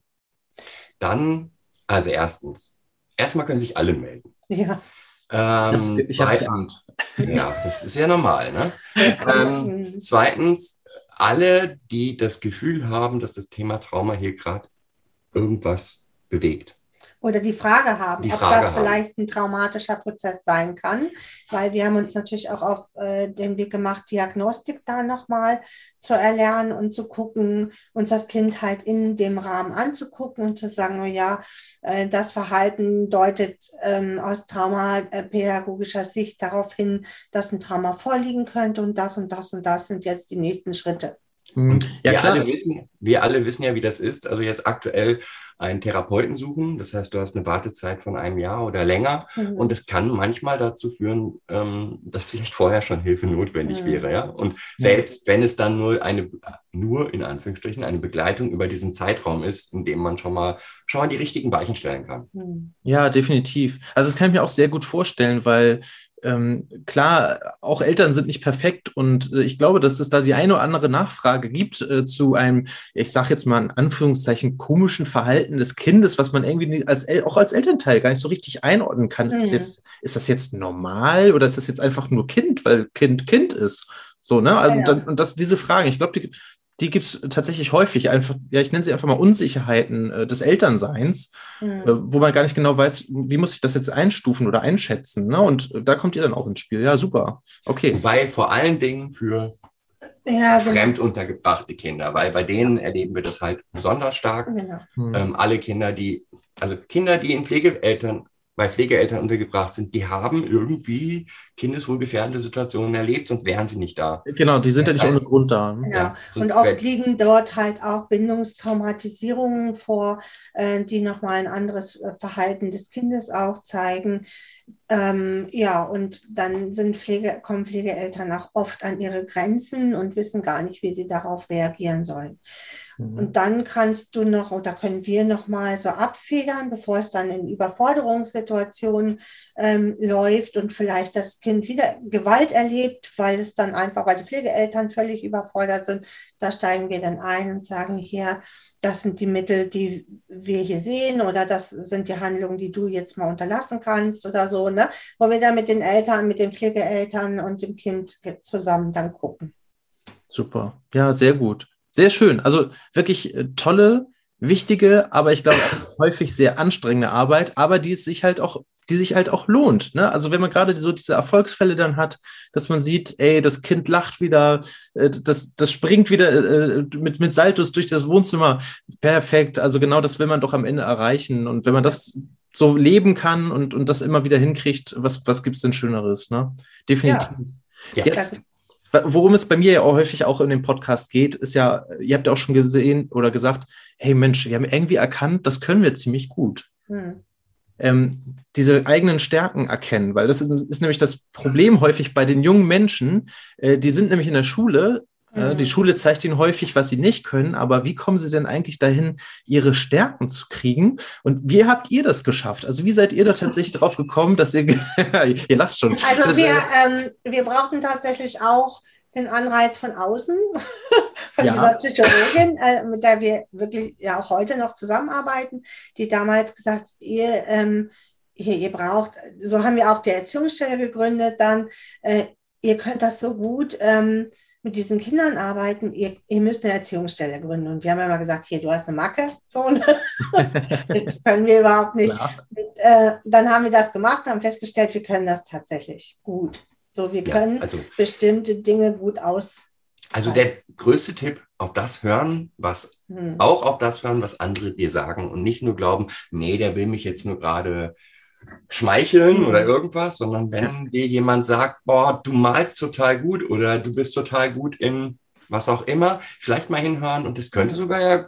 Dann, also erstens, erstmal können sich alle melden. Ja. Ähm, ich hab's geahnt. Ja, das ist ja normal. Ne? ähm, zweitens, alle, die das Gefühl haben, dass das Thema Trauma hier gerade irgendwas bewegt oder die Frage haben, die Frage ob das haben. vielleicht ein traumatischer Prozess sein kann, weil wir haben uns natürlich auch auf äh, den Weg gemacht, Diagnostik da nochmal zu erlernen und zu gucken, uns das Kind halt in dem Rahmen anzugucken und zu sagen, oh ja, äh, das Verhalten deutet ähm, aus traumapädagogischer Sicht darauf hin, dass ein Trauma vorliegen könnte und das und das und das sind jetzt die nächsten Schritte. Mhm. Ja, wir, Alle wissen, wir alle wissen ja, wie das ist. Also jetzt aktuell einen Therapeuten suchen. Das heißt, du hast eine Wartezeit von einem Jahr oder länger. Mhm. Und es kann manchmal dazu führen, ähm, dass vielleicht vorher schon Hilfe notwendig mhm. wäre. Ja? Und selbst wenn es dann nur eine, nur in Anführungsstrichen, eine Begleitung über diesen Zeitraum ist, in dem man schon mal, schon mal die richtigen Weichen stellen kann. Mhm. Ja, definitiv. Also das kann ich mir auch sehr gut vorstellen, weil ähm, klar, auch Eltern sind nicht perfekt und äh, ich glaube, dass es da die eine oder andere Nachfrage gibt äh, zu einem, ich sage jetzt mal in Anführungszeichen, komischen Verhalten des Kindes, was man irgendwie als auch als Elternteil gar nicht so richtig einordnen kann. Mhm. Ist, das mhm. jetzt, ist das jetzt normal oder ist das jetzt einfach nur Kind, weil Kind Kind ist? So, ne? Also, Ja, ja. Und, und das, diese Fragen, ich glaube, die, die gibt es tatsächlich häufig. Einfach, ja, ich nenne sie einfach mal Unsicherheiten äh, des Elternseins, Hm. äh, wo man gar nicht genau weiß, wie muss ich das jetzt einstufen oder einschätzen. Ne? Und da kommt ihr dann auch ins Spiel. Ja, super. Okay. Wobei vor allen Dingen für Ja, genau. fremd untergebrachte Kinder, weil bei denen erleben wir das halt besonders stark. genau. Hm. Ähm, alle Kinder, die, also Kinder, die in Pflegeeltern, bei Pflegeeltern untergebracht sind, die haben irgendwie kindeswohlgefährdende Situationen erlebt, sonst wären sie nicht da. Genau, die sind ja nicht ohne Grund da. ne? Ja, Ja, und oft liegen dort halt auch Bindungstraumatisierungen vor, äh, die nochmal ein anderes äh, Verhalten des Kindes auch zeigen. Ähm, ja, und dann sind Pflege, kommen Pflegeeltern auch oft an ihre Grenzen und wissen gar nicht, wie sie darauf reagieren sollen. Mhm. Und dann kannst du noch, oder können wir noch mal so abfedern, bevor es dann in Überforderungssituationen ähm, läuft und vielleicht das Kind wieder Gewalt erlebt, weil es dann einfach, weil die Pflegeeltern völlig überfordert sind. Da steigen wir dann ein und sagen hier, das sind die Mittel, die wir hier sehen oder das sind die Handlungen, die du jetzt mal unterlassen kannst oder so, ne? Wo wir dann mit den Eltern, mit den Pflegeeltern und dem Kind zusammen dann gucken. Super. Ja, sehr gut. Sehr schön. Also wirklich äh, tolle, wichtige, aber ich glaube häufig sehr anstrengende Arbeit, aber die es sich halt auch, die sich halt auch lohnt. Ne? Also wenn man gerade so diese Erfolgsfälle dann hat, dass man sieht, ey, das Kind lacht wieder, äh, das, das springt wieder äh, mit, mit Saltos durch das Wohnzimmer. Perfekt. Also genau das will man doch am Ende erreichen. Und wenn man das so leben kann und, und das immer wieder hinkriegt, was, was gibt es denn Schöneres? Ne? Definitiv. Ja. Jetzt, worum es bei mir ja auch häufig auch in dem Podcast geht, ist ja, ihr habt ja auch schon gesehen oder gesagt, hey Mensch, wir haben irgendwie erkannt, das können wir ziemlich gut. Hm. Ähm, diese eigenen Stärken erkennen, weil das ist, ist nämlich das Problem häufig bei den jungen Menschen. Äh, die sind nämlich in der Schule. Mhm. die Schule zeigt ihnen häufig, was sie nicht können, aber wie kommen sie denn eigentlich dahin, ihre Stärken zu kriegen? Und wie habt ihr das geschafft? Also wie seid ihr da tatsächlich drauf gekommen, dass ihr, ihr lacht schon. Also wir, äh, ähm, wir brauchten tatsächlich auch den Anreiz von außen, von Ja. dieser Psychologin, äh, mit der wir wirklich ja auch heute noch zusammenarbeiten, die damals gesagt hat, ihr, ähm, hier, ihr braucht, so haben wir auch die Erziehungsstelle gegründet, dann, äh, ihr könnt das so gut ähm, mit diesen Kindern arbeiten, ihr, ihr müsst eine Erziehungsstelle gründen. Und wir haben immer gesagt, hier, du hast eine Macke, so, ne? das können wir überhaupt nicht. klar. äh, dann haben wir das gemacht, haben festgestellt, wir können das tatsächlich gut. So, wir Ja, können also, bestimmte Dinge gut aus. also der größte Tipp, auf das hören, was Hm. auch auf das hören, was andere dir sagen und nicht nur glauben, nee, der will mich jetzt nur gerade schmeicheln Mhm. oder irgendwas, sondern wenn dir jemand sagt, boah, du malst total gut oder du bist total gut in was auch immer, vielleicht mal hinhören und das könnte sogar ja,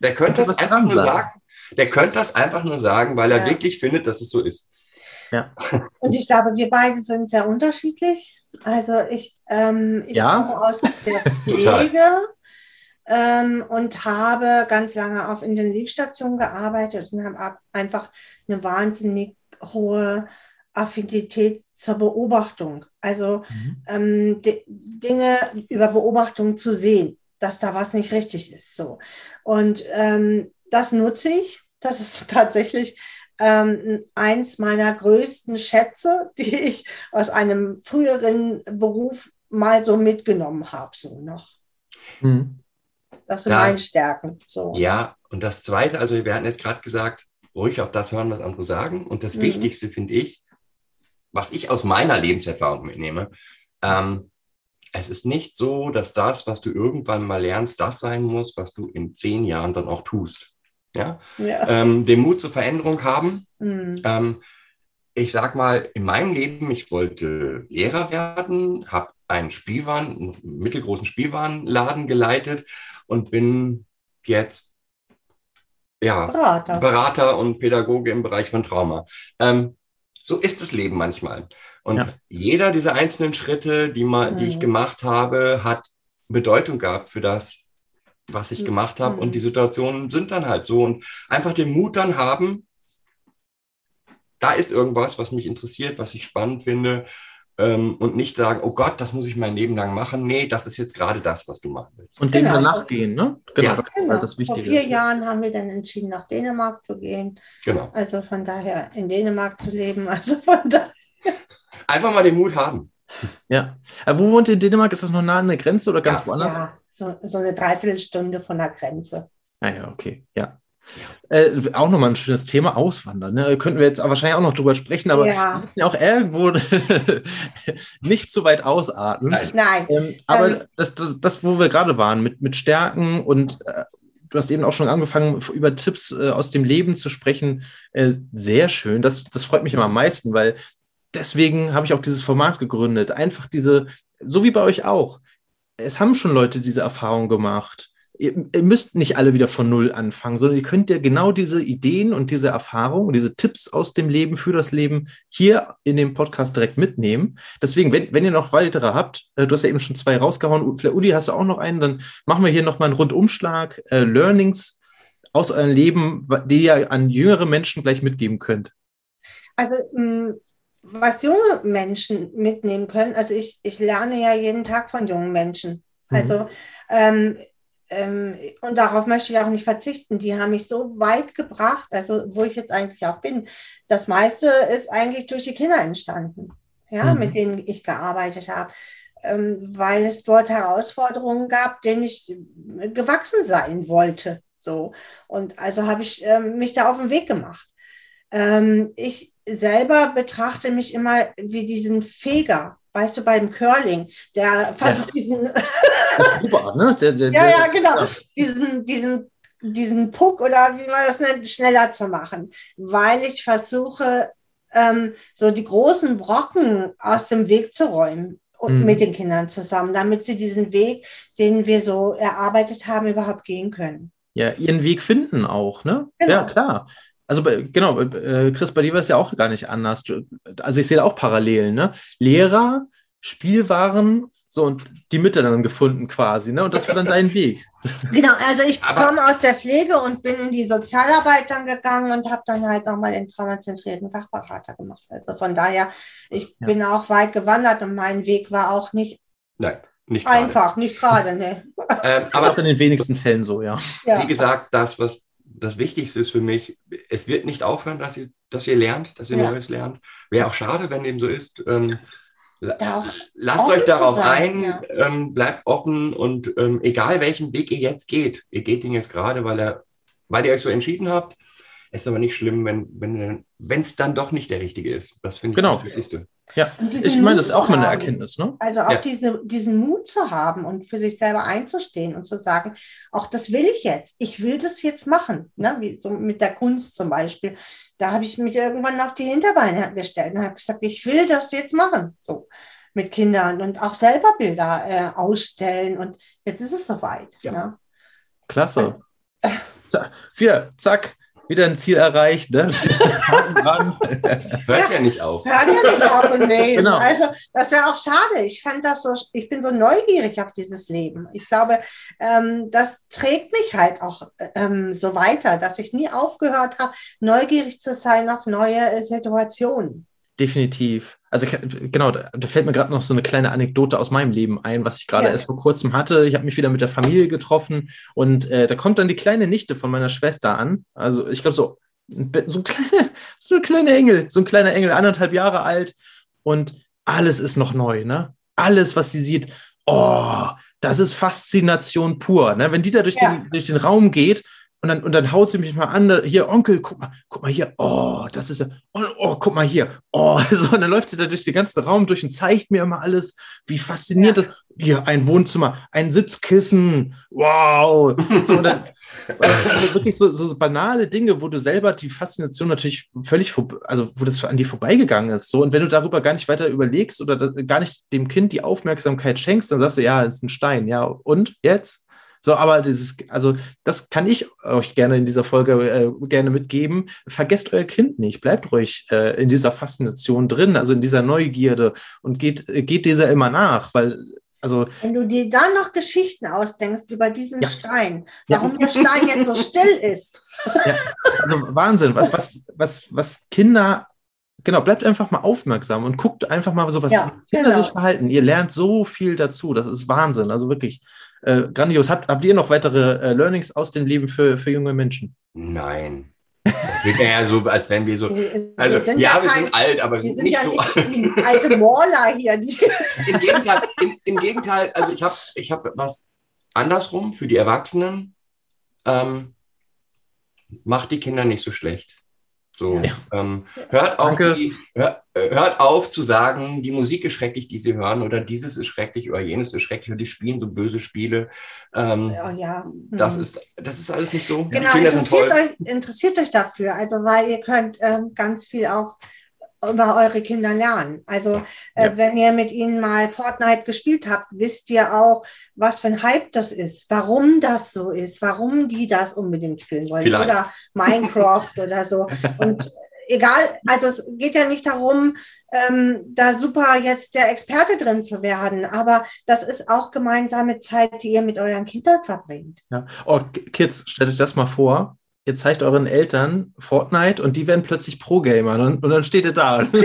der könnte das einfach nur sagen, der könnte das einfach nur sagen, weil er Ja. wirklich findet, dass es so ist. Und ich glaube, wir beide sind sehr unterschiedlich. Also ich, ähm, ich Ja. komme aus der Pflege ähm, und habe ganz lange auf Intensivstationen gearbeitet und habe ab- einfach eine wahnsinnig hohe Affinität zur Beobachtung. Also Mhm. ähm, di- Dinge über Beobachtung zu sehen, dass da was nicht richtig ist. So. Und ähm, das nutze ich. Das ist tatsächlich ähm, eins meiner größten Schätze, die ich aus einem früheren Beruf mal so mitgenommen habe, so noch. Mhm. Das sind Ja. meine Stärken. So. Ja, und das Zweite, also wir hatten jetzt gerade gesagt, ruhig auf das hören, was andere sagen. Und das Mhm. Wichtigste finde ich, was ich aus meiner Lebenserfahrung mitnehme, ähm, es ist nicht so, dass das, was du irgendwann mal lernst, das sein muss, was du in zehn Jahren dann auch tust. Ja? Ja. Ähm, den Mut zur Veränderung haben. Mhm. Ähm, ich sag mal, in meinem Leben, ich wollte Lehrer werden, habe einen Spielwaren, einen mittelgroßen Spielwarenladen geleitet und bin jetzt ja, Berater. Berater und Pädagoge im Bereich von Trauma. Ähm, so ist das Leben manchmal. Und Ja. jeder dieser einzelnen Schritte, die, mal, die ich Mhm. gemacht habe, hat Bedeutung gehabt für das, was ich Mhm. gemacht habe. Mhm. Und die Situationen sind dann halt so. Und einfach den Mut dann haben, da ist irgendwas, was mich interessiert, was ich spannend finde. Ähm, und nicht sagen, oh Gott, das muss ich mein Leben lang machen. Nee, das ist jetzt gerade das, was du machen willst. Und dem Genau. nachgehen, ne? Genau, Ja. das ist Genau. halt das Vor Wichtige. vier Jahren haben wir dann entschieden, nach Dänemark zu gehen. Genau. Also von daher in Dänemark zu leben. Also von daher. Einfach mal den Mut haben. Ja. Aber wo wohnt ihr in Dänemark? Ist das noch nah an der Grenze oder ganz Ja. woanders? Ja, so, so eine Dreiviertelstunde von der Grenze. Ah ja, okay, ja. Äh, auch nochmal ein schönes Thema, Auswandern. Ne? Könnten wir jetzt wahrscheinlich auch noch drüber sprechen, aber Ja. wir müssen ja auch irgendwo nicht zu weit ausatmen. Nein. Nein, Ähm, aber Ähm, das, das, das, wo wir gerade waren, mit, mit Stärken und äh, du hast eben auch schon angefangen, über Tipps äh, aus dem Leben zu sprechen. Äh, sehr schön. Das, das freut mich immer am meisten, weil deswegen habe ich auch dieses Format gegründet. Einfach diese, so wie bei euch auch. Es haben schon Leute diese Erfahrung gemacht. Ihr, ihr müsst nicht alle wieder von Null anfangen, sondern ihr könnt ja genau diese Ideen und diese Erfahrungen und diese Tipps aus dem Leben für das Leben hier in dem Podcast direkt mitnehmen. Deswegen, wenn, wenn ihr noch weitere habt, äh, du hast ja eben schon zwei rausgehauen, vielleicht Uli, hast du auch noch einen, dann machen wir hier nochmal einen Rundumschlag, äh, Learnings aus eurem Leben, die ihr an jüngere Menschen gleich mitgeben könnt. Also mh, was junge Menschen mitnehmen können, also ich, ich lerne ja jeden Tag von jungen Menschen. Mhm. Also ähm, ähm, und darauf möchte ich auch nicht verzichten. Die haben mich so weit gebracht, also wo ich jetzt eigentlich auch bin. Das meiste ist eigentlich durch die Kinder entstanden, ja, Mhm. mit denen ich gearbeitet habe. Ähm, weil es dort Herausforderungen gab, denen ich äh, gewachsen sein wollte. So. Und also habe ich ähm, mich da auf den Weg gemacht. Ähm, ich selber betrachte mich immer wie diesen Feger, weißt du, beim Curling, der versucht diesen, Super, ne? Der, der, ja, ja, genau, ja. diesen, diesen, diesen Puck oder wie man das nennt, schneller zu machen, weil ich versuche, ähm, so die großen Brocken aus dem Weg zu räumen und Mhm. mit den Kindern zusammen, damit sie diesen Weg, den wir so erarbeitet haben, überhaupt gehen können. ja, ihren Weg finden auch, ne? Genau. Ja, klar. Also genau, äh, Chris, bei dir war es ja auch gar nicht anders. Also ich sehe da auch Parallelen, ne? Lehrer, Spielwaren, so und die Mitte dann gefunden quasi, ne? Und das war dann dein Weg. Genau, also ich Aber- komme aus der Pflege und bin in die Sozialarbeit dann gegangen und habe dann halt nochmal den traumazentrierten Fachberater gemacht. Also von daher, ich Ja. bin auch weit gewandert und mein Weg war auch nicht Nein, nicht einfach, nicht gerade, ne. Ähm, Aber auch aber in den wenigsten Fällen so, ja. Ja. wie gesagt, das, was das Wichtigste ist für mich, es wird nicht aufhören, dass ihr, dass ihr lernt, dass ihr Ja. Neues lernt. Wäre auch schade, wenn dem so ist. Ähm, Da lasst euch darauf sein, ein, ja. ähm, bleibt offen und ähm, egal welchen Weg ihr jetzt geht, ihr geht ihn jetzt gerade, weil, er, weil ihr euch so entschieden habt. Es ist aber nicht schlimm, wenn wenn wenn, es dann doch nicht der richtige ist. Das finde ich Genau. das Wichtigste. Ja, diesen ich meine, das ist auch zu mal eine haben. Erkenntnis, ne? Also auch Ja. diese, diesen Mut zu haben und für sich selber einzustehen und zu sagen, auch das will ich jetzt. Ich will das jetzt machen. Ne? Wie so mit der Kunst zum Beispiel. Da habe ich mich irgendwann auf die Hinterbeine gestellt und habe gesagt, ich will das jetzt machen. So mit Kindern und auch selber Bilder äh, ausstellen. Und jetzt ist es soweit. Ja. Ne? Klasse. Za- Wir, zack, wieder ein Ziel erreicht, ne? Hört ja nicht auf. Hört ja nicht auf und nehmen. Genau. Also das wäre auch schade. Ich fand das so, ich bin so neugierig auf dieses Leben. Ich glaube, ähm, das trägt mich halt auch ähm, so weiter, dass ich nie aufgehört habe, neugierig zu sein auf neue Situationen. Definitiv. Also genau, da, da fällt mir gerade noch so eine kleine Anekdote aus meinem Leben ein, was ich gerade Ja. erst vor kurzem hatte. Ich habe mich wieder mit der Familie getroffen und äh, da kommt dann die kleine Nichte von meiner Schwester an. Also ich glaube so, so, ein kleine, so ein kleiner Engel, so ein kleiner Engel, anderthalb Jahre alt und alles ist noch neu, ne? Alles, was sie sieht, oh, das ist Faszination pur, ne? Wenn die da durch, Ja. den, durch den Raum geht und dann, und dann haut sie mich mal an, hier, Onkel, guck mal, guck mal hier, oh, das ist ja, oh, oh guck mal hier, oh, so, und dann läuft sie da durch den ganzen Raum durch und zeigt mir immer alles, wie faszinierend Ja. das, hier, ein Wohnzimmer, ein Sitzkissen, wow, so, und dann, also wirklich so, so banale Dinge, wo du selber die Faszination natürlich völlig, also wo das an dir vorbeigegangen ist, so, und wenn du darüber gar nicht weiter überlegst oder gar nicht dem Kind die Aufmerksamkeit schenkst, dann sagst du, ja, es ist ein Stein, ja, und jetzt? So, aber dieses, also das kann ich euch gerne in dieser Folge äh, gerne mitgeben. Vergesst euer Kind nicht, bleibt ruhig äh, in dieser Faszination drin, also in dieser Neugierde und geht, geht dieser immer nach, weil, also Wenn du dir dann noch Geschichten ausdenkst über diesen Ja. Stein, Ja. warum der Stein jetzt so still ist. Also Wahnsinn, was, was, was, was Kinder, genau, bleibt einfach mal aufmerksam und guckt einfach mal so, was Ja, Kinder genau. sich verhalten. Ihr lernt so viel dazu, das ist Wahnsinn, also wirklich äh, grandios. Habt, habt ihr noch weitere äh, Learnings aus dem Leben für, für junge Menschen? Nein. Das wird ja so, als wären wir so. Also, wir sind ja, ja wir kein- sind alt, aber wir sind sind nicht ja so alt. nicht die alte Maler hier. Im Gegenteil, im, im Gegenteil, also ich habe ich hab was andersrum für die Erwachsenen. Ähm, macht die Kinder nicht so schlecht. So, Ja. ähm, hört, auf die, hör, äh, hört auf zu sagen, die Musik ist schrecklich, die sie hören, oder dieses ist schrecklich oder jenes ist schrecklich, oder die spielen so böse Spiele. Ähm, oh, ja. das, Hm. ist, das ist alles nicht so. Genau, interessiert euch, interessiert euch dafür, also weil ihr könnt ähm, ganz viel auch über eure Kinder lernen. Also äh, Ja. wenn ihr mit ihnen mal Fortnite gespielt habt, wisst ihr auch, was für ein Hype das ist, warum das so ist, warum die das unbedingt spielen wollen Vielleicht. oder Minecraft oder so. Und egal, also es geht ja nicht darum, ähm, da super jetzt der Experte drin zu werden, aber das ist auch gemeinsame Zeit, die ihr mit euren Kindern verbringt. Ja. Oh, Kids, stellt euch das mal vor. Ihr zeigt euren Eltern Fortnite und die werden plötzlich Pro-Gamer und, und dann steht ihr da.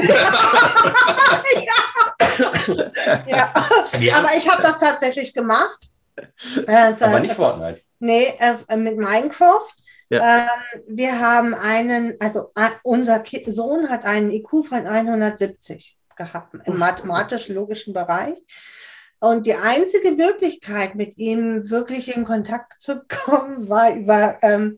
Ja. Ja, Aber ich habe das tatsächlich gemacht. Äh, aber nicht Fortnite. Nee, äh, mit Minecraft. Ja. Ähm, wir haben einen, also äh, unser Ki Sohn hat einen IQ von 170 gehabt im mathematisch-logischen Bereich. Und die einzige Möglichkeit, mit ihm wirklich in Kontakt zu kommen, war über, ähm,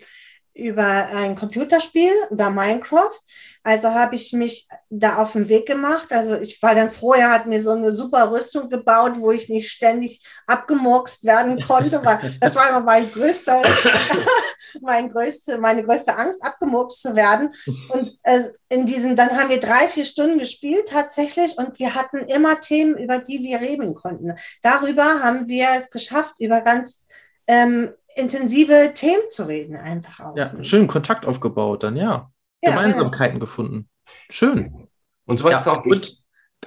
über ein Computerspiel, über Minecraft. Also habe ich mich da auf den Weg gemacht. Also ich war dann froh, er hat mir so eine super Rüstung gebaut, wo ich nicht ständig abgemurkst werden konnte, weil das war immer mein größter, mein größte, meine größte Angst, abgemurkst zu werden. Und äh, in diesen, dann haben wir drei, vier Stunden gespielt tatsächlich und wir hatten immer Themen, über die wir reden konnten. Darüber haben wir es geschafft, über ganz ähm, intensive Themen zu reden, einfach auch. Ja, schönen Kontakt aufgebaut dann, ja. Ja, Gemeinsamkeiten gefunden. Schön. Und sowas Ja, ist auch und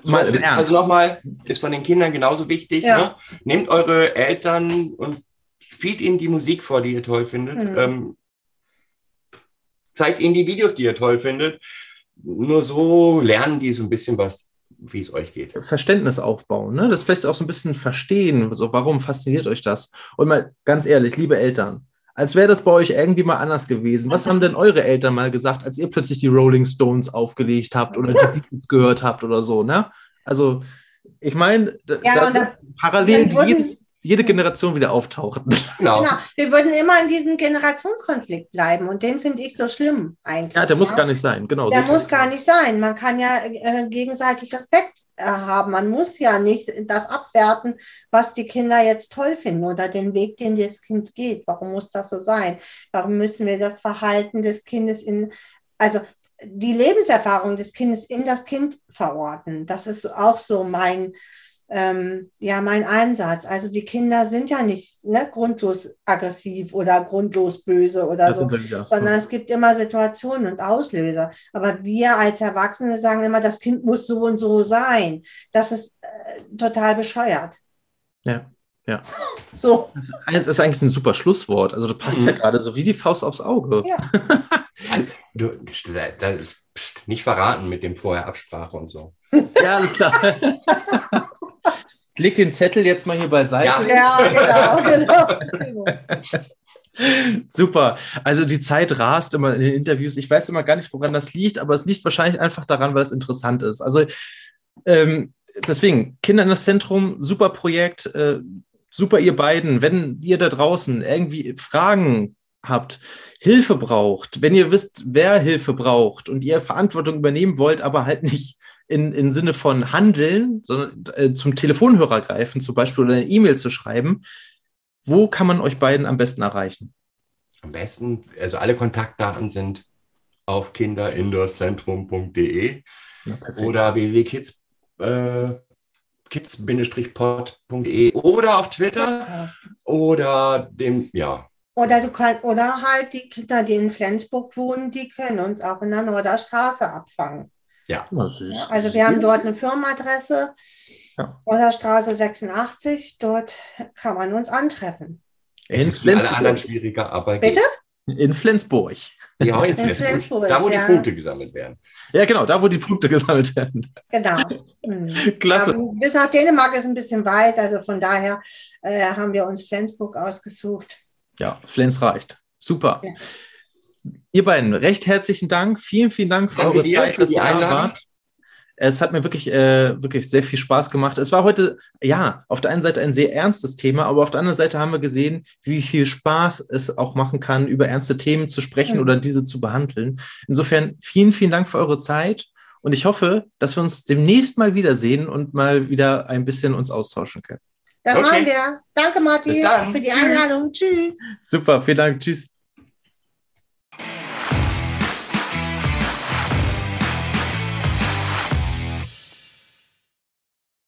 mal ist, Ernst. also nochmal, ist von den Kindern genauso wichtig. Ja. Ne? Nehmt eure Eltern und spielt ihnen die Musik vor, die ihr toll findet. Mhm. Ähm, zeigt ihnen die Videos, die ihr toll findet. Nur so lernen die so ein bisschen was, wie es euch geht. Verständnis aufbauen, ne? Das vielleicht auch so ein bisschen verstehen, so warum fasziniert euch das? Und mal ganz ehrlich, liebe Eltern, als wäre das bei euch irgendwie mal anders gewesen. Was haben denn eure Eltern mal gesagt, als ihr plötzlich die Rolling Stones aufgelegt habt oder die Beatles gehört habt oder so, ne? Also, ich meine, Ja, dann wurden- die jedes, jede Generation wieder auftauchen. Genau. Genau, wir würden immer in diesem Generationskonflikt bleiben und den finde ich so schlimm eigentlich. Ja, der muss gar nicht sein, genau. Der muss gar nicht sein. Man kann ja äh, gegenseitig Respekt äh, haben. Man muss ja nicht das abwerten, was die Kinder jetzt toll finden oder den Weg, den das Kind geht. Warum muss das so sein? Warum müssen wir das Verhalten des Kindes in, also die Lebenserfahrung des Kindes in das Kind verorten? Das ist auch so mein, ähm, ja, mein Einsatz. Also die Kinder sind ja nicht ne, grundlos aggressiv oder grundlos böse oder Das so sondern es gibt immer Situationen und Auslöser. Aber wir als Erwachsene sagen immer, das Kind muss so und so sein. Das ist äh, total bescheuert. Ja, ja. So. Das ist, das ist eigentlich ein super Schlusswort. Also, das passt Mhm. ja gerade so wie die Faust aufs Auge. Ja. Also, du, das ist pst, nicht verraten mit dem vorher Absprache und so. Ja, alles klar. Leg den Zettel jetzt mal hier beiseite. Ja, genau, genau. Super. Also die Zeit rast immer in den Interviews. Ich weiß immer gar nicht, woran das liegt, aber es liegt wahrscheinlich einfach daran, weil es interessant ist. Also ähm, deswegen, Kinder in das Zentrum, super Projekt, äh, super ihr beiden. Wenn ihr da draußen irgendwie Fragen habt, Hilfe braucht, wenn ihr wisst, wer Hilfe braucht und ihr Verantwortung übernehmen wollt, aber halt nicht in, in Sinne von handeln, sondern äh, zum Telefonhörer greifen zum Beispiel oder eine E-Mail zu schreiben, wo kann man euch beiden am besten erreichen? Am besten, also alle Kontaktdaten sind auf perfekt. oder www.kids äh, kids-pod.de oder auf Twitter oder dem, ja, Oder du kannst, oder halt die Kinder, die in Flensburg wohnen, die können uns auch in der Norderstraße abfangen. Ja. Ja, also wir haben dort eine Firmenadresse, Ja. Norderstraße 86, dort kann man uns antreffen. Es in ist für alle anderen Flensburg. schwieriger, aber Bitte? In Flensburg. Ja, in In Flensburg. Flensburg, Da, wo ja. die Punkte gesammelt werden. Ja, genau, da wo die Punkte gesammelt werden. Genau. Mhm. Klasse. Ja, bis nach Dänemark ist ein bisschen weit, also von daher äh, haben wir uns Flensburg ausgesucht. Ja, Flens reicht. Super. Ja. Ihr beiden, recht herzlichen Dank. Vielen, vielen Dank für Danke eure Zeit, für dass ihr da wart. Es hat mir wirklich, äh, wirklich sehr viel Spaß gemacht. Es war heute, ja, auf der einen Seite ein sehr ernstes Thema, aber auf der anderen Seite haben wir gesehen, wie viel Spaß es auch machen kann, über ernste Themen zu sprechen Mhm. oder diese zu behandeln. Insofern vielen, vielen Dank für eure Zeit und ich hoffe, dass wir uns demnächst mal wiedersehen und mal wieder ein bisschen uns austauschen können. Das Okay. machen wir. Danke, Martin, für die Tschüss. Einladung. Tschüss. Super, vielen Dank. Tschüss.